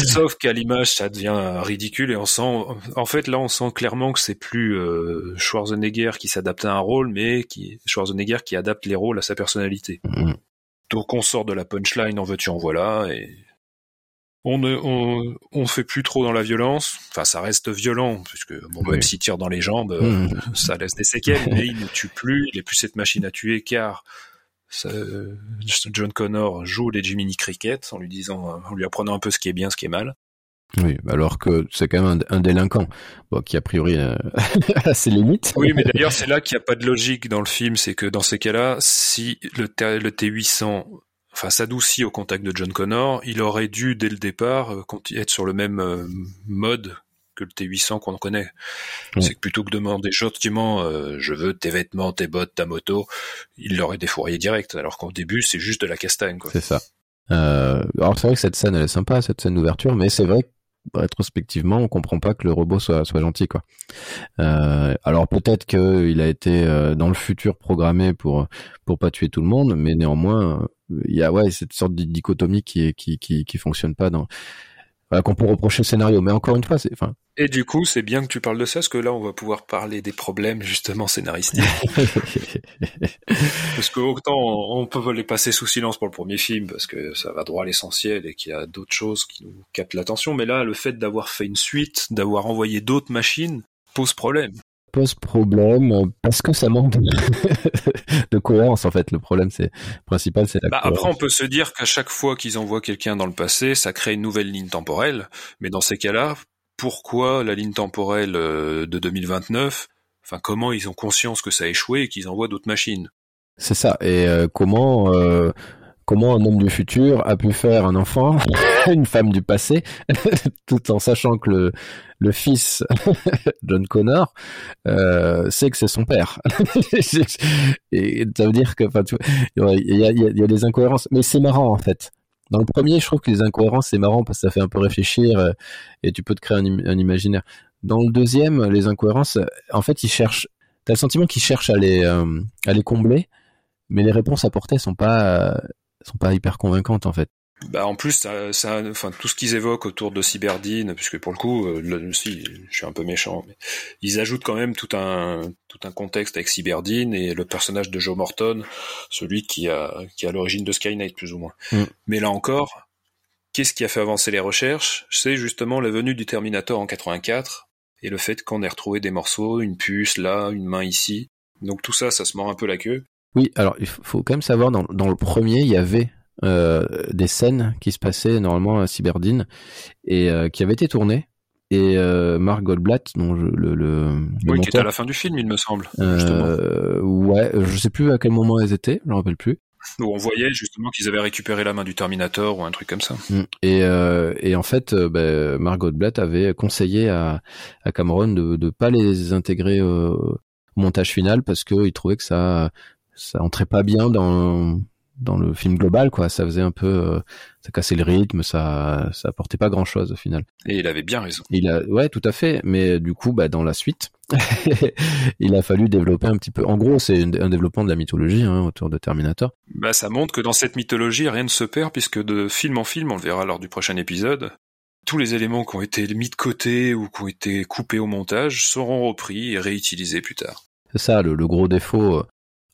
Sauf qu'à l'image, ça devient ridicule et on sent, en fait, là, on sent clairement que c'est plus euh, Schwarzenegger qui s'adapte à un rôle, mais qui Schwarzenegger qui adapte les rôles à sa personnalité. Mhm. Donc on sort de la punchline, en veux-tu, en voilà, et on ne, on, on fait plus trop dans la violence. Enfin, ça reste violent, puisque bon, Oui. même s'il tire dans les jambes, euh, Mhm. ça laisse des séquelles, mais il [LAUGHS] ne tue plus, il est plus cette machine à tuer, car ça- John Connor joue les Jiminy Cricket en lui disant, en lui apprenant un peu ce qui est bien, ce qui est mal. Oui, alors que c'est quand même un, un délinquant, bon, qui a priori euh, [LAUGHS] a ses limites. Oui, mais d'ailleurs, c'est là qu'il n'y a pas de logique dans le film, c'est que dans ces cas-là, si le, le T800 enfin, s'adoucit au contact de John Connor, il aurait dû, dès le départ, euh, être sur le même euh, mode que le T800 qu'on connaît. C'est que plutôt que de demander gentiment euh, je veux tes vêtements, tes bottes, ta moto, il l'aurait défouraillé direct, alors qu'au début, c'est juste de la castagne. Quoi. C'est ça. Euh, alors c'est vrai que cette scène elle est sympa, cette scène d'ouverture, mais c'est vrai que rétrospectivement on comprend pas que le robot soit soit gentil quoi. Euh, alors peut-être qu'il a été euh, dans le futur programmé pour pour pas tuer tout le monde, mais néanmoins il y a ouais cette sorte de dichotomie qui qui qui qui fonctionne pas dans voilà, qu'on peut reprocher au scénario. Mais encore une fois c'est enfin Et du coup, c'est bien que tu parles de ça, parce que là, on va pouvoir parler des problèmes justement scénaristiques. [LAUGHS] Parce que autant on peut les passer sous silence pour le premier film parce que ça va droit à l'essentiel et qu'il y a d'autres choses qui nous captent l'attention, mais là le fait d'avoir fait une suite, d'avoir envoyé d'autres machines pose problème. Pose problème euh, parce que ça manque [LAUGHS] de, cohérence en fait. Le problème c'est principal c'est la Bah, après on peut se dire qu'à chaque fois qu'ils envoient quelqu'un dans le passé, ça crée une nouvelle ligne temporelle, mais dans ces cas-là, pourquoi la ligne temporelle euh, de 2029 Enfin, comment ils ont conscience que ça a échoué et qu'ils envoient d'autres machines? C'est ça. Et euh, comment euh, comment un homme du futur a pu faire un enfant, [LAUGHS] une femme du passé, [LAUGHS] tout en sachant que le fils [LAUGHS] John Connor euh, sait que c'est son père. et ça veut dire que enfin il y a, des incohérences, mais c'est marrant en fait. Dans le premier, je trouve que les incohérences c'est marrant parce que ça fait un peu réfléchir euh, et tu peux te créer un, im- un imaginaire. Dans le deuxième, les incohérences, euh, en fait, ils cherchent. T'as le sentiment qu'ils cherchent à les à les combler, mais les réponses apportées sont pas sont pas hyper convaincantes en fait. Bah en plus, ça, ça- enfin tout ce qu'ils évoquent autour de Cyberdine, puisque pour le coup, euh, si, je suis un peu méchant, mais ils ajoutent quand même tout un tout un contexte avec Cyberdine et le personnage de Joe Morton, celui qui a qui a l'origine de Skynet plus ou moins. Mm. Mais là encore, qu'est-ce qui a fait avancer les recherches? C'est justement la venue du Terminator en 84 et le fait qu'on ait retrouvé des morceaux, une puce là, une main ici. Donc tout ça, ça se mord un peu la queue. Oui, alors il faut quand même savoir dans dans le premier, il y avait euh, des scènes qui se passaient normalement à Cyberdine et euh, qui avaient été tournées. Et euh, Mark Goldblatt, dont je, le, le, le Oui, qui était à la fin du film, il me semble. euh, ouais, je sais plus à quel moment elles étaient, je me rappelle plus. Où on voyait justement qu'ils avaient récupéré la main du Terminator ou un truc comme ça. Mm. Et, euh, et en fait, euh, ben, Margot Blatt avait conseillé à, à Cameron de ne pas les intégrer au montage final parce qu'il trouvait que ça ça entrait pas bien dans dans le film global quoi ça faisait un peu euh, ça cassait le rythme ça ça apportait pas grand chose au final Et il avait bien raison. il a ouais tout à fait mais du coup bah dans la suite [LAUGHS] il a fallu développer un petit peu en gros c'est un développement de la mythologie hein, autour de Terminator Bah, ça montre que dans cette mythologie, rien ne se perd puisque de film en film, on le verra lors du prochain épisode, tous les éléments qui ont été mis de côté ou qui ont été coupés au montage seront repris et réutilisés plus tard. C'est ça, le, le gros défaut.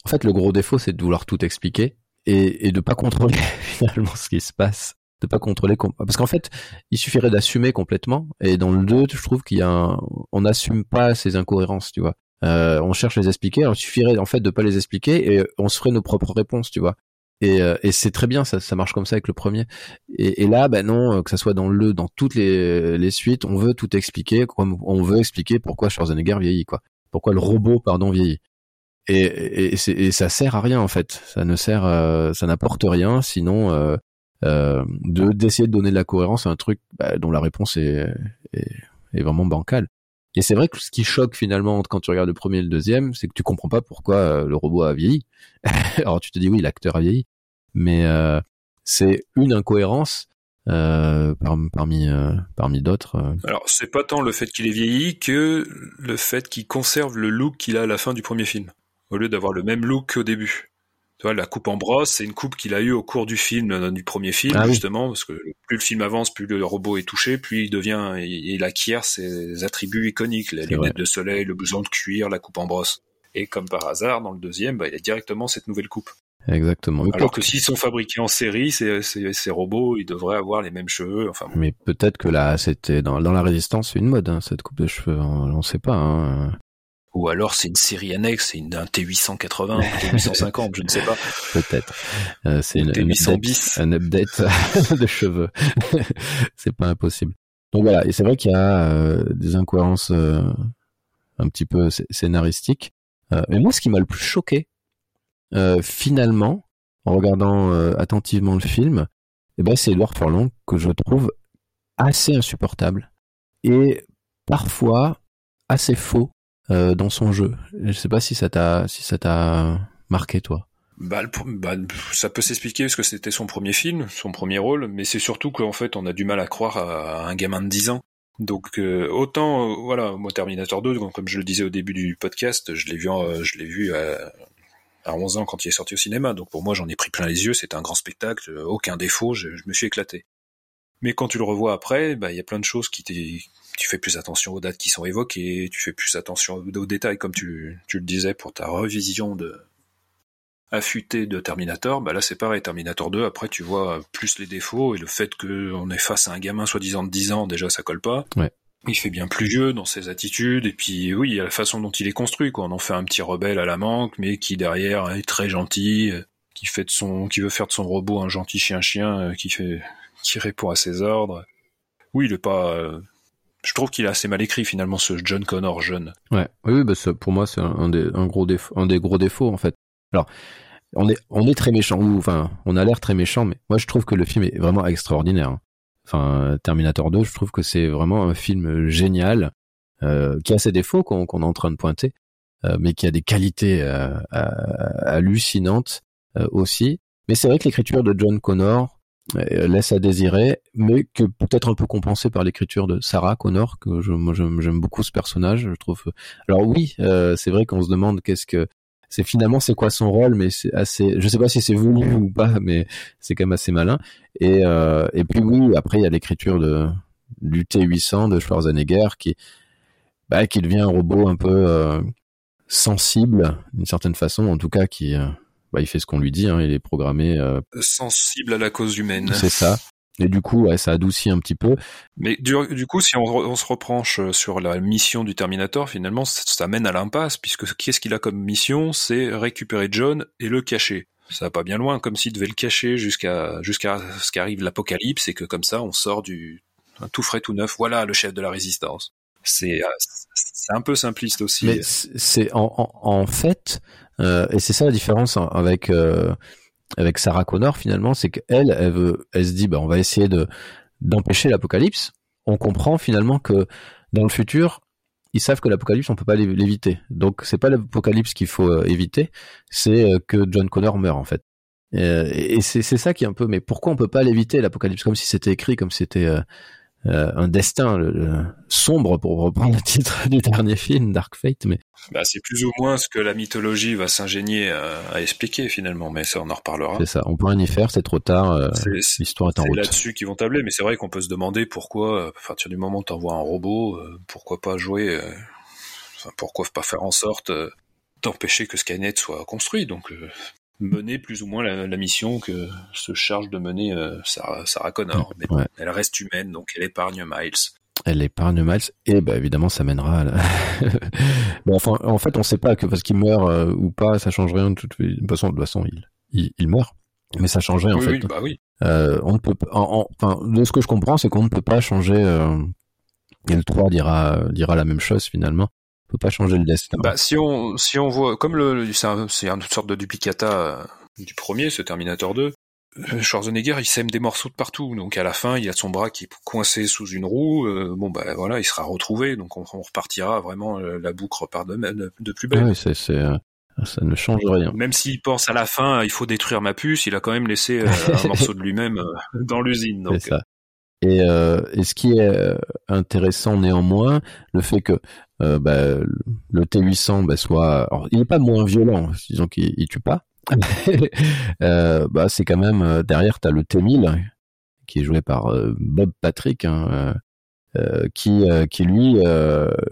En fait, le gros défaut, c'est de vouloir tout expliquer et, et de pas contrôler [LAUGHS] finalement ce qui se passe. De pas contrôler. Parce qu'en fait, il suffirait d'assumer complètement. Et dans le 2, je trouve qu'il y a un... On n'assume pas ces incohérences, tu vois. Euh, on cherche à les expliquer. Alors, il suffirait en fait de pas les expliquer et on se ferait nos propres réponses, tu vois. Et, euh, et c'est très bien, ça, ça marche comme ça avec le premier. Et, et là, ben non, euh, que ça soit dans le, dans toutes les, les suites, on veut tout expliquer, comme on veut expliquer pourquoi Schwarzenegger vieillit, quoi pourquoi le robot pardon vieillit et, et, et, ça sert à rien en fait ça ne sert euh, ça n'apporte rien sinon euh, euh, de d'essayer de donner de la cohérence à un truc bah, dont la réponse est, est, est vraiment bancale. Et c'est vrai que ce qui choque finalement quand tu regardes le premier et le deuxième, c'est que tu comprends pas pourquoi euh, le robot a vieilli. [LAUGHS] Alors tu te dis oui, l'acteur a vieilli, mais euh, c'est une incohérence euh, parmi euh, parmi d'autres. euh. Alors, c'est pas tant le fait qu'il ait vieilli que le fait qu'il conserve le look qu'il a à la fin du premier film, au lieu d'avoir le même look qu'au début. Tu vois, la coupe en brosse, c'est une coupe qu'il a eue au cours du film, euh, du premier film, Ah oui. justement, parce que plus le film avance, plus le robot est touché, plus il devient, il, il acquiert ses attributs iconiques, les lunettes de soleil, le blouson de cuir, la coupe en brosse. Et comme par hasard, dans le deuxième, bah, il a directement cette nouvelle coupe. Exactement. Alors que s'ils sont fabriqués en série, ces, ces, ces robots, ils devraient avoir les mêmes cheveux. Enfin, bon. mais peut-être que là, c'était dans, dans la résistance, c'est une mode, hein, cette coupe de cheveux. On, on sait pas. Hein. Ou alors c'est une série annexe, c'est un T880, un T850, je ne sais pas. [LAUGHS] Peut-être. Euh, c'est une, T800 update, un update [LAUGHS] de cheveux. [LAUGHS] c'est pas impossible. Donc voilà, et c'est vrai qu'il y a euh, des incohérences euh, un petit peu sc- scénaristiques. Mais moi, ce qui m'a le plus choqué, finalement, en regardant attentivement le film, eh ben, c'est Edward Furlong que je trouve assez insupportable et parfois assez faux euh, dans son jeu. Je sais pas si ça t'a si ça t'a marqué toi. Bah, bah, ça peut s'expliquer parce que c'était son premier film, son premier rôle, mais c'est surtout qu'en fait on a du mal à croire à un gamin de 10 ans. Donc euh, autant euh, voilà, moi Terminator 2, donc, comme je le disais au début du podcast, je l'ai vu, je l'ai vu à, à 11 ans quand il est sorti au cinéma. Donc pour moi j'en ai pris plein les yeux, c'était un grand spectacle, aucun défaut, je, me suis éclaté. Mais quand tu le revois après, bah il y a plein de choses qui tu fais plus attention aux dates qui sont évoquées, tu fais plus attention aux détails comme tu, tu le disais pour ta revision de affûtée de Terminator, bah là c'est pareil, Terminator 2, après tu vois plus les défauts et le fait qu'on est face à un gamin soi-disant de 10 ans, déjà ça colle pas. Ouais. Il fait bien plus vieux dans ses attitudes, et puis oui, il y a la façon dont il est construit, quoi. On en fait un petit rebelle à la manque, mais qui derrière est très gentil, euh, qui fait de son, qui veut faire de son robot un gentil chien-chien, euh, qui fait, qui répond à ses ordres. Oui, il est pas, euh, je trouve qu'il est assez mal écrit finalement ce John Connor jeune. Ouais, oui, oui, bah pour moi c'est un, des un gros défaut, un des gros défauts en fait. Alors, on est on est très méchant ou enfin on a l'air très méchant, mais moi je trouve que le film est vraiment extraordinaire. hein. Enfin, Terminator 2, je trouve que c'est vraiment un film génial euh, qui a ses défauts qu'on qu'on est en train de pointer, euh, mais qui a des qualités euh, hallucinantes aussi. Mais c'est vrai que l'écriture de John Connor laisse à désirer, mais que peut-être un peu compensé par l'écriture de Sarah Connor, que je, moi j'aime beaucoup ce personnage, je trouve. Alors oui, euh, c'est vrai qu'on se demande qu'est-ce que c'est finalement c'est quoi son rôle, mais c'est assez, je sais pas si c'est voulu ou pas, mais c'est quand même assez malin. Et euh, et puis oui, après il y a l'écriture de du T800 de Schwarzenegger qui bah, qui devient un robot un peu euh, sensible d'une certaine façon, en tout cas qui euh, bah, il fait ce qu'on lui dit, hein, il est programmé, euh, Sensible à la cause humaine. c'est ça. Et du coup, ouais, ça adoucit un petit peu. Mais du, du coup, si on, re- on se repenche sur la mission du Terminator, finalement, ça, ça mène à l'impasse, puisque qu'est-ce qu'il a comme mission C'est récupérer John et le cacher. Ça va pas bien loin, comme s'il devait le cacher jusqu'à jusqu'à ce qu'arrive l'apocalypse et que comme ça, on sort du tout frais, tout neuf. Voilà le chef de la résistance. C'est euh, c'est un peu simpliste aussi. Mais c'est en, en, fait, euh, et c'est ça la différence avec euh, avec Sarah Connor finalement, c'est qu'elle, elle veut, elle se dit, bah on va essayer de d'empêcher l'apocalypse. On comprend finalement que dans le futur, ils savent que l'apocalypse on peut pas l'év- l'éviter. Donc c'est pas l'apocalypse qu'il faut éviter, c'est que John Connor meurt en fait. Et c'est c'est ça qui est un peu, mais pourquoi on peut pas l'éviter l'apocalypse comme si c'était écrit, comme si c'était euh, euh, un destin le- le- sombre pour reprendre le titre du dernier film Dark Fate, mais Bah, c'est plus ou moins ce que la mythologie va s'ingénier à, à expliquer finalement, mais ça on en reparlera. c'est ça. On peut rien y faire, c'est trop tard. euh, L'histoire est en C'est route. là-dessus qu'ils vont tabler, mais c'est vrai qu'on peut se demander pourquoi, euh, à partir du moment où tu envoies un robot, euh, pourquoi pas jouer, euh, enfin, pourquoi pas faire en sorte euh, d'empêcher que Skynet soit construit, donc euh, mener plus ou moins la, la mission que se charge de mener euh, Sarah, Sarah Connor. Mais Ouais. elle reste humaine, donc elle épargne Miles. Elle épargne Miles et bah évidemment ça mènera. À la... [LAUGHS] bon enfin en fait on sait pas que parce qu'il meurt euh, ou pas ça change rien de toute, de toute façon de toute façon il il, il meurt mais ça change rien en oui, fait. oui, bah oui. Euh, on ne peut en- Enfin de ce que je comprends c'est qu'on ne peut pas changer. Euh... Et le 3 dira dira la même chose finalement. Peut pas changer le destin. Bah, si on, si on voit, comme le, c'est un- une sorte de duplicata euh, du premier, ce Terminator 2, euh, Schwarzenegger, il sème des morceaux de partout. Donc à la fin, il y a son bras qui est coincé sous une roue. Euh, bon bah voilà, il sera retrouvé. Donc on, on repartira vraiment la boucle repart de, de, de plus belle. Oui, c'est, c'est, euh, ça ne change rien. Même s'il pense à la fin, il faut détruire ma puce, il a quand même laissé un [LAUGHS] morceau de lui-même dans l'usine. Donc C'est ça. Et, euh, et ce qui est intéressant néanmoins, le fait que euh, bah, le T800 bah, soit, alors, il n'est pas moins violent, disons qu'il il tue pas. [LAUGHS] euh, bah, c'est quand même euh, derrière, t'as le T1000 qui est joué par euh, Bob Patrick, hein, qui, qui lui,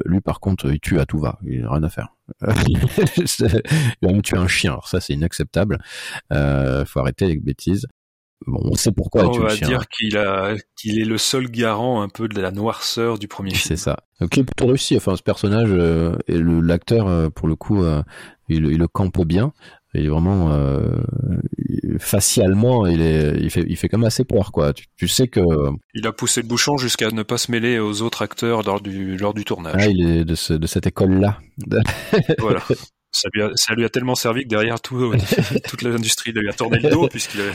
lui par contre, il tue à tout va, il a rien à faire. [LAUGHS] [LAUGHS] Il va même tuer un chien, alors ça c'est inacceptable. Faut arrêter les bêtises. Bon, on sait pourquoi on va dire qu'il a qu'il est le seul garant un peu de la noirceur du premier C'est film. ça. Donc il est plutôt réussi. Enfin, ce personnage euh, et le l'acteur euh, pour le coup, euh, il, il le campe bien. Il est vraiment facialement, il est, il fait, il fait quand même assez peur quoi. Tu, tu sais que Il a poussé le bouchon jusqu'à ne pas se mêler aux autres acteurs lors du lors du tournage. ah, il est de, ce, de cette école là. [LAUGHS] [LAUGHS] Voilà. Ça lui, a, ça lui a tellement servi que derrière tout, [LAUGHS] toute l'industrie lui a tourné le dos puisqu'il a,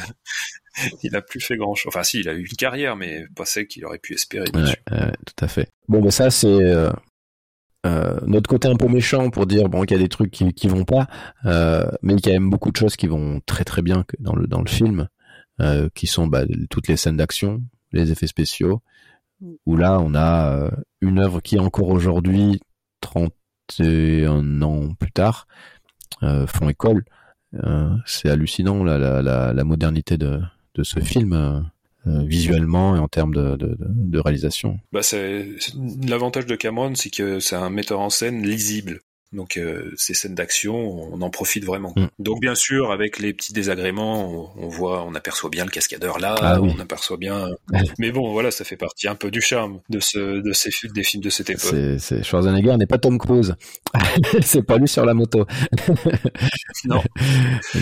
[LAUGHS] il a plus fait grand chose. Enfin, si, il a eu une carrière, mais pas celle qu'il aurait pu espérer. Ouais, tout à fait. Bon, ben ça c'est euh, euh, notre côté un peu méchant pour dire bon qu'il y a des trucs qui qui vont pas, euh, mais il y a quand même beaucoup de choses qui vont très très bien dans le dans le film, qui sont bah, toutes les scènes d'action, les effets spéciaux, où là on a une œuvre qui encore aujourd'hui 31 ans plus tard font école. C'est hallucinant la, la, la, la modernité de, de ce film euh, euh, visuellement et en termes de, réalisation. Bah, l'avantage de Cameron, c'est que c'est un metteur en scène lisible. Donc, euh, ces scènes d'action, on en profite vraiment. Mm. Donc, bien sûr, avec les petits désagréments, on, on voit, on aperçoit bien le cascadeur là, Ah oui. on aperçoit bien. [LAUGHS] Mais bon, voilà, ça fait partie un peu du charme de ce, de ces des films de cette époque. C'est, Schwarzenegger n'est pas Tom Cruise. [LAUGHS] c'est pas lui sur la moto. [LAUGHS] Non.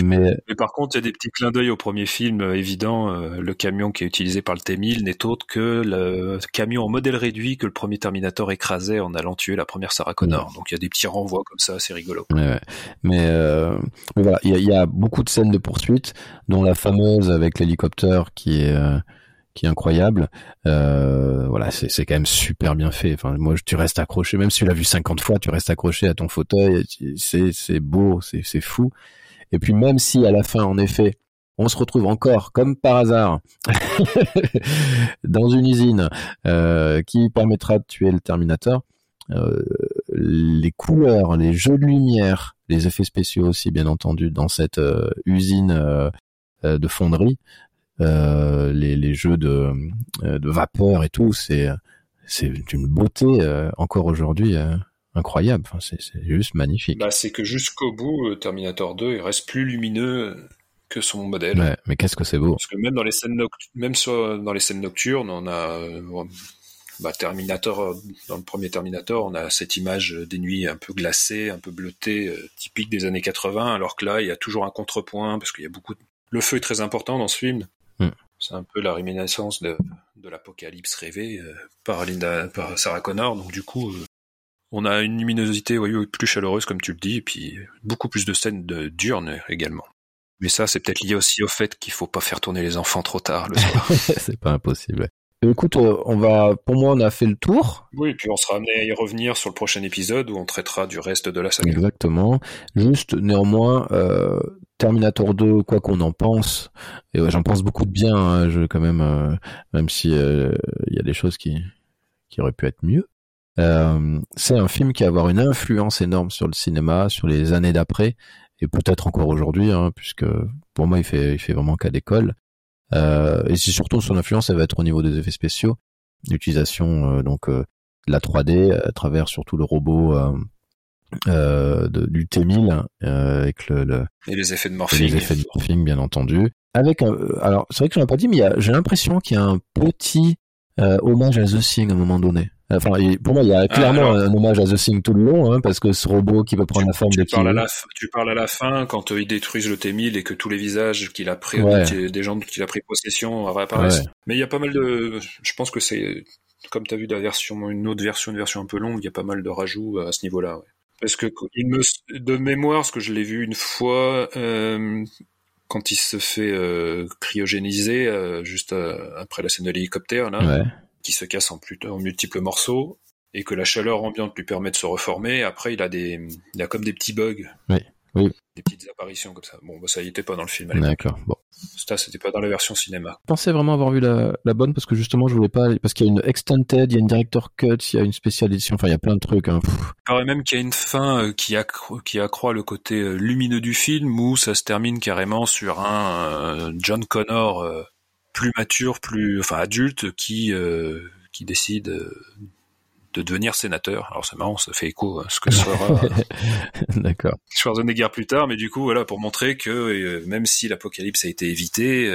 Mais Mais par contre, il y a des petits clins d'œil au premier film euh, évident. euh, le camion qui est utilisé par le T-1000 n'est autre que le camion en modèle réduit que le premier Terminator écrasait en allant tuer la première Sarah Connor. Donc il y a des petits renvois comme ça, c'est rigolo. Euh, mais voilà, il y a, beaucoup de scènes de poursuite, dont la fameuse avec l'hélicoptère qui est euh, qui incroyable. Euh, voilà, c'est quand même super bien fait. Enfin, moi, tu restes accroché, même si tu l'as vu 50 fois, tu restes accroché à ton fauteuil. C'est beau, c'est fou. Et puis même si à la fin, en effet, on se retrouve encore, comme par hasard, [LAUGHS] dans une usine qui permettra de tuer le Terminator. Euh, les couleurs, les jeux de lumière, les effets spéciaux aussi, bien entendu, dans cette euh, usine euh, de fonderie, les, les jeux de, de vapeur et tout, c'est c'est d'une beauté euh, encore aujourd'hui euh, incroyable. Enfin, c'est juste magnifique. Bah, c'est que jusqu'au bout, Terminator 2, il reste plus lumineux que son modèle. Ouais, mais qu'est-ce que c'est beau. Parce que même dans les scènes noct- même sur, dans les scènes nocturnes, on a euh, bah, Terminator euh, dans le premier Terminator, on a cette image des nuits un peu glacées, un peu bleutées, euh, typique des années 80, alors que là, il y a toujours un contrepoint parce qu'il y a beaucoup de... le feu est très important dans ce film. Hmm. C'est un peu la réminiscence de, de l'apocalypse rêvé euh, par Linda, par Sarah Connor. Donc du coup, euh, on a une luminosité oui, plus chaleureuse comme tu le dis, et puis beaucoup plus de scènes de diurnes également. Mais ça, c'est peut-être lié aussi au fait qu'il faut pas faire tourner les enfants trop tard le soir. [LAUGHS] c'est pas impossible. Écoute, euh, on va, pour moi, on a fait le tour. oui, puis on sera amené à y revenir sur le prochain épisode où on traitera du reste de la saga. Exactement. Juste, néanmoins, euh, Terminator 2, quoi qu'on en pense, et ouais, j'en pense beaucoup de bien, hein, je, quand même, euh, même si euh, il y a des choses qui, qui auraient pu être mieux. Euh, c'est un film qui va avoir une influence énorme sur le cinéma, sur les années d'après, et peut-être encore aujourd'hui, hein, puisque pour moi, il fait, il fait vraiment cas d'école. Euh, et c'est surtout son influence, elle va être au niveau des effets spéciaux, l'utilisation euh, donc euh, de la 3D à travers surtout le robot euh, de, du T1000 euh, avec le, le Et les effets de morphing. les effets de morphing bien entendu. Avec un, alors c'est vrai que je l'ai pas dit, mais j'ai l'impression qu'il y a un petit euh, hommage à The Thing à un moment donné. Enfin, pour moi, il y a clairement alors- un hommage à The Thing tout le long, hein, parce que ce robot qui peut prendre la forme Tu de parles, à Kiwi. la, f- tu parles à la fin quand euh, ils détruisent le T-1000 et que tous les visages qu'il a pris, Ouais. des gens qu'il a pris possession réapparaissent. Ouais. Mais il y a pas mal de, je pense que c'est, comme tu as vu la version, une autre version, une version un peu longue, il y a pas mal de rajouts à ce niveau-là. ouais. Parce que il me, de mémoire, ce que je l'ai vu une fois, euh, quand il se fait euh, cryogéniser euh, juste après la scène de l'hélicoptère, là, Ouais. Qui se casse en, plus- en multiples morceaux, et que la chaleur ambiante lui permet de se reformer. Après, il a des, il a comme des petits bugs. Oui, oui. Des petites apparitions comme ça. Bon, bah, ça y était pas dans le film. D'accord. Bon. Ça, c'était pas dans la version cinéma. Je pensais vraiment avoir vu la, la bonne parce que justement je voulais pas parce qu'il y a une extended, il y a une director cut, il y a une spéciale édition, enfin il y a plein de trucs. Hein. Il paraît même qu'il y a une fin euh, qui, accro- qui accroît le côté euh, lumineux du film où ça se termine carrément sur un euh, John Connor euh, plus mature, plus enfin adulte qui euh, qui décide euh, de devenir sénateur. Alors c'est marrant, ça fait écho à ce que sera euh, [LAUGHS] D'accord. Schwarzenegger plus tard, mais du coup voilà pour montrer que même si l'apocalypse a été évité,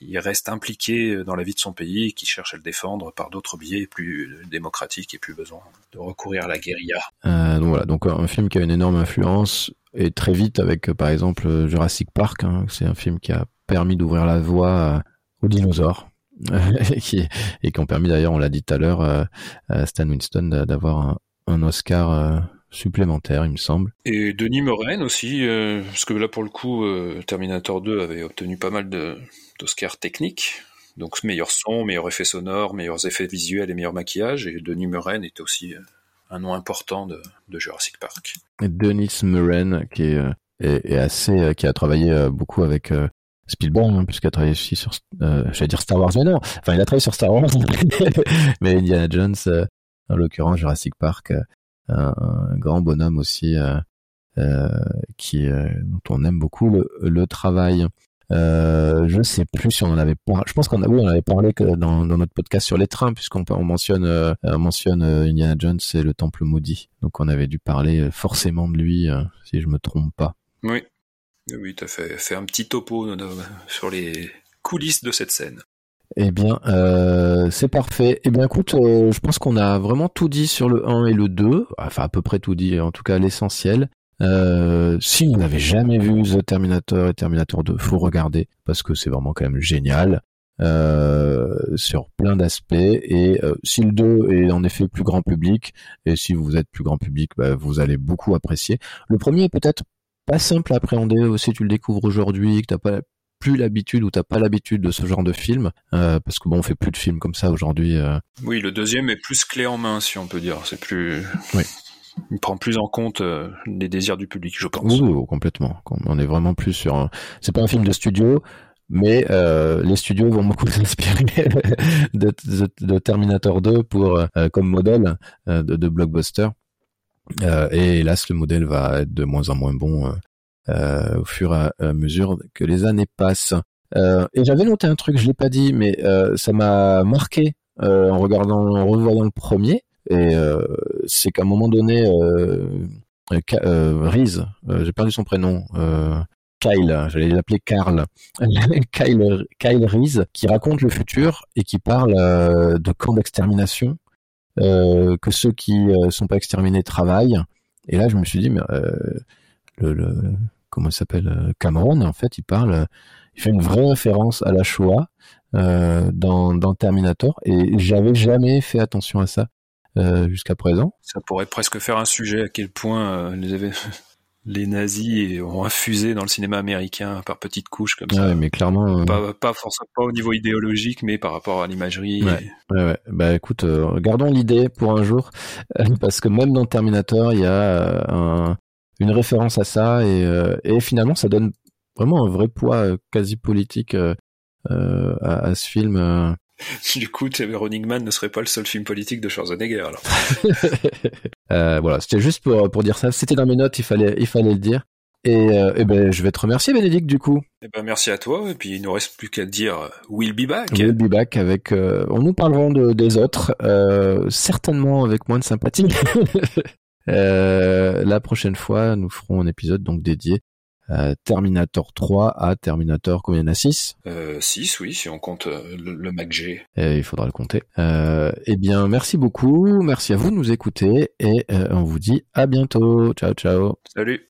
il reste impliqué dans la vie de son pays et qu'il cherche à le défendre par d'autres biais plus démocratiques et plus besoin de recourir à la guérilla. Euh, donc voilà, donc un film qui a une énorme influence et très vite avec par exemple Jurassic Park, hein, c'est un film qui a permis d'ouvrir la voie aux dinosaures. et [LAUGHS] qui, et qui ont permis d'ailleurs, on l'a dit tout à l'heure, euh, à Stan Winston d'a- d'avoir un, un Oscar euh, supplémentaire, il me semble. Et Denis Moren aussi, euh, parce que là pour le coup, euh, Terminator 2 avait obtenu pas mal d'Oscars techniques. Donc meilleur son, meilleur effet sonore, meilleurs effets visuels et meilleur maquillage. Et Denis Moren était aussi un nom important de, de Jurassic Park. Et Denis Muren qui est, euh, est, est assez, euh, qui a travaillé euh, beaucoup avec euh, Spielberg, hein, puisqu'il a travaillé aussi sur, euh, dire Star Wars, mais non, enfin il a travaillé sur Star Wars, [LAUGHS] mais Indiana Jones, euh, en l'occurrence Jurassic Park, euh, un, grand bonhomme aussi, euh, qui, dont on aime beaucoup le, travail. Euh, je sais plus si on en avait parlé. Je pense qu'on a, oui, on avait parlé que dans, notre podcast sur les trains, puisqu'on on mentionne, on mentionne Indiana Jones et le Temple maudit. Donc on avait dû parler forcément de lui, si je me trompe pas. Oui, oui, as fait, fait un petit topo euh, sur les coulisses de cette scène. Eh bien, euh, c'est parfait. Eh bien, écoute, euh, je pense qu'on a vraiment tout dit sur le 1 et le 2. Enfin, à peu près tout dit, en tout cas l'essentiel. Euh, si vous n'avez jamais vu The Terminator et Terminator 2, faut regarder parce que c'est vraiment quand même génial euh, sur plein d'aspects. Et euh, si le 2 est en effet plus grand public, et si vous êtes plus grand public, bah, vous allez beaucoup apprécier. Le premier est peut-être pas simple à appréhender euh, si tu le découvres aujourd'hui, que t'as pas plus l'habitude ou t'as pas l'habitude de ce genre de film, euh, parce que bon, on fait plus de films comme ça aujourd'hui. euh. Oui, le deuxième est plus clé en main, si on peut dire. C'est plus. Oui. Il prend plus en compte euh, les désirs du public, je pense. Oui, oui, oui, complètement. On est vraiment plus sur. Un... C'est pas un film de studio, mais euh, les studios vont beaucoup [LAUGHS] s'inspirer de, de, de Terminator 2 pour euh, comme modèle euh, de, de blockbuster. Euh, et hélas, le modèle va être de moins en moins bon euh, euh, au fur et à mesure que les années passent. Et j'avais noté un truc, je l'ai pas dit, mais ça m'a marqué en regardant, en revoyant le premier. Et c'est qu'à un moment donné, euh, Reese, j'ai perdu son prénom, Kyle, j'allais l'appeler Carl, [LAUGHS] Kyle, Kyle Reese, qui raconte le futur et qui parle de camps d'extermination, que ceux qui euh, sont pas exterminés travaillent. Et là, je me suis dit, mais euh, le, comment il s'appelle euh, Cameron, en fait, il parle, euh, il fait une vraie référence à la Shoah euh, dans, Terminator, et j'avais jamais fait attention à ça euh, jusqu'à présent. Ça pourrait presque faire un sujet à quel point euh, les, les nazis ont infusé dans le cinéma américain par petites couches comme ça. Ouais, mais clairement, euh, Pas, pas forcément pas au niveau idéologique, mais par rapport à l'imagerie. Ouais. Ouais, ouais. Bah écoute, euh, gardons l'idée pour un jour, [LAUGHS] parce que même dans Terminator, il y a euh, un- une référence à ça, et, euh, et finalement, ça donne vraiment un vrai poids quasi politique euh, à, à ce film. [LAUGHS] Du coup, Running Man ne serait pas le seul film politique de Schwarzenegger. Alors. [LAUGHS] Euh, voilà, c'était juste pour, pour dire ça. C'était dans mes notes, il fallait, il fallait le dire. Et, euh, ben, je vais te remercier, Bénédicte, du coup. Eh ben, merci à toi. Et puis, il nous reste plus qu'à dire euh, We'll be back. We'll be back avec. euh, on nous parlerons de, des autres, certainement avec moins de sympathie. [LAUGHS] La prochaine fois, nous ferons un épisode donc dédié Terminator 3 à Terminator combien il y en a 6 Euh, 6, oui, si on compte euh, le, le MacG. Il faudra le compter. Euh, eh bien, merci beaucoup, merci à vous de nous écouter et euh, on vous dit à bientôt. Ciao, ciao. Salut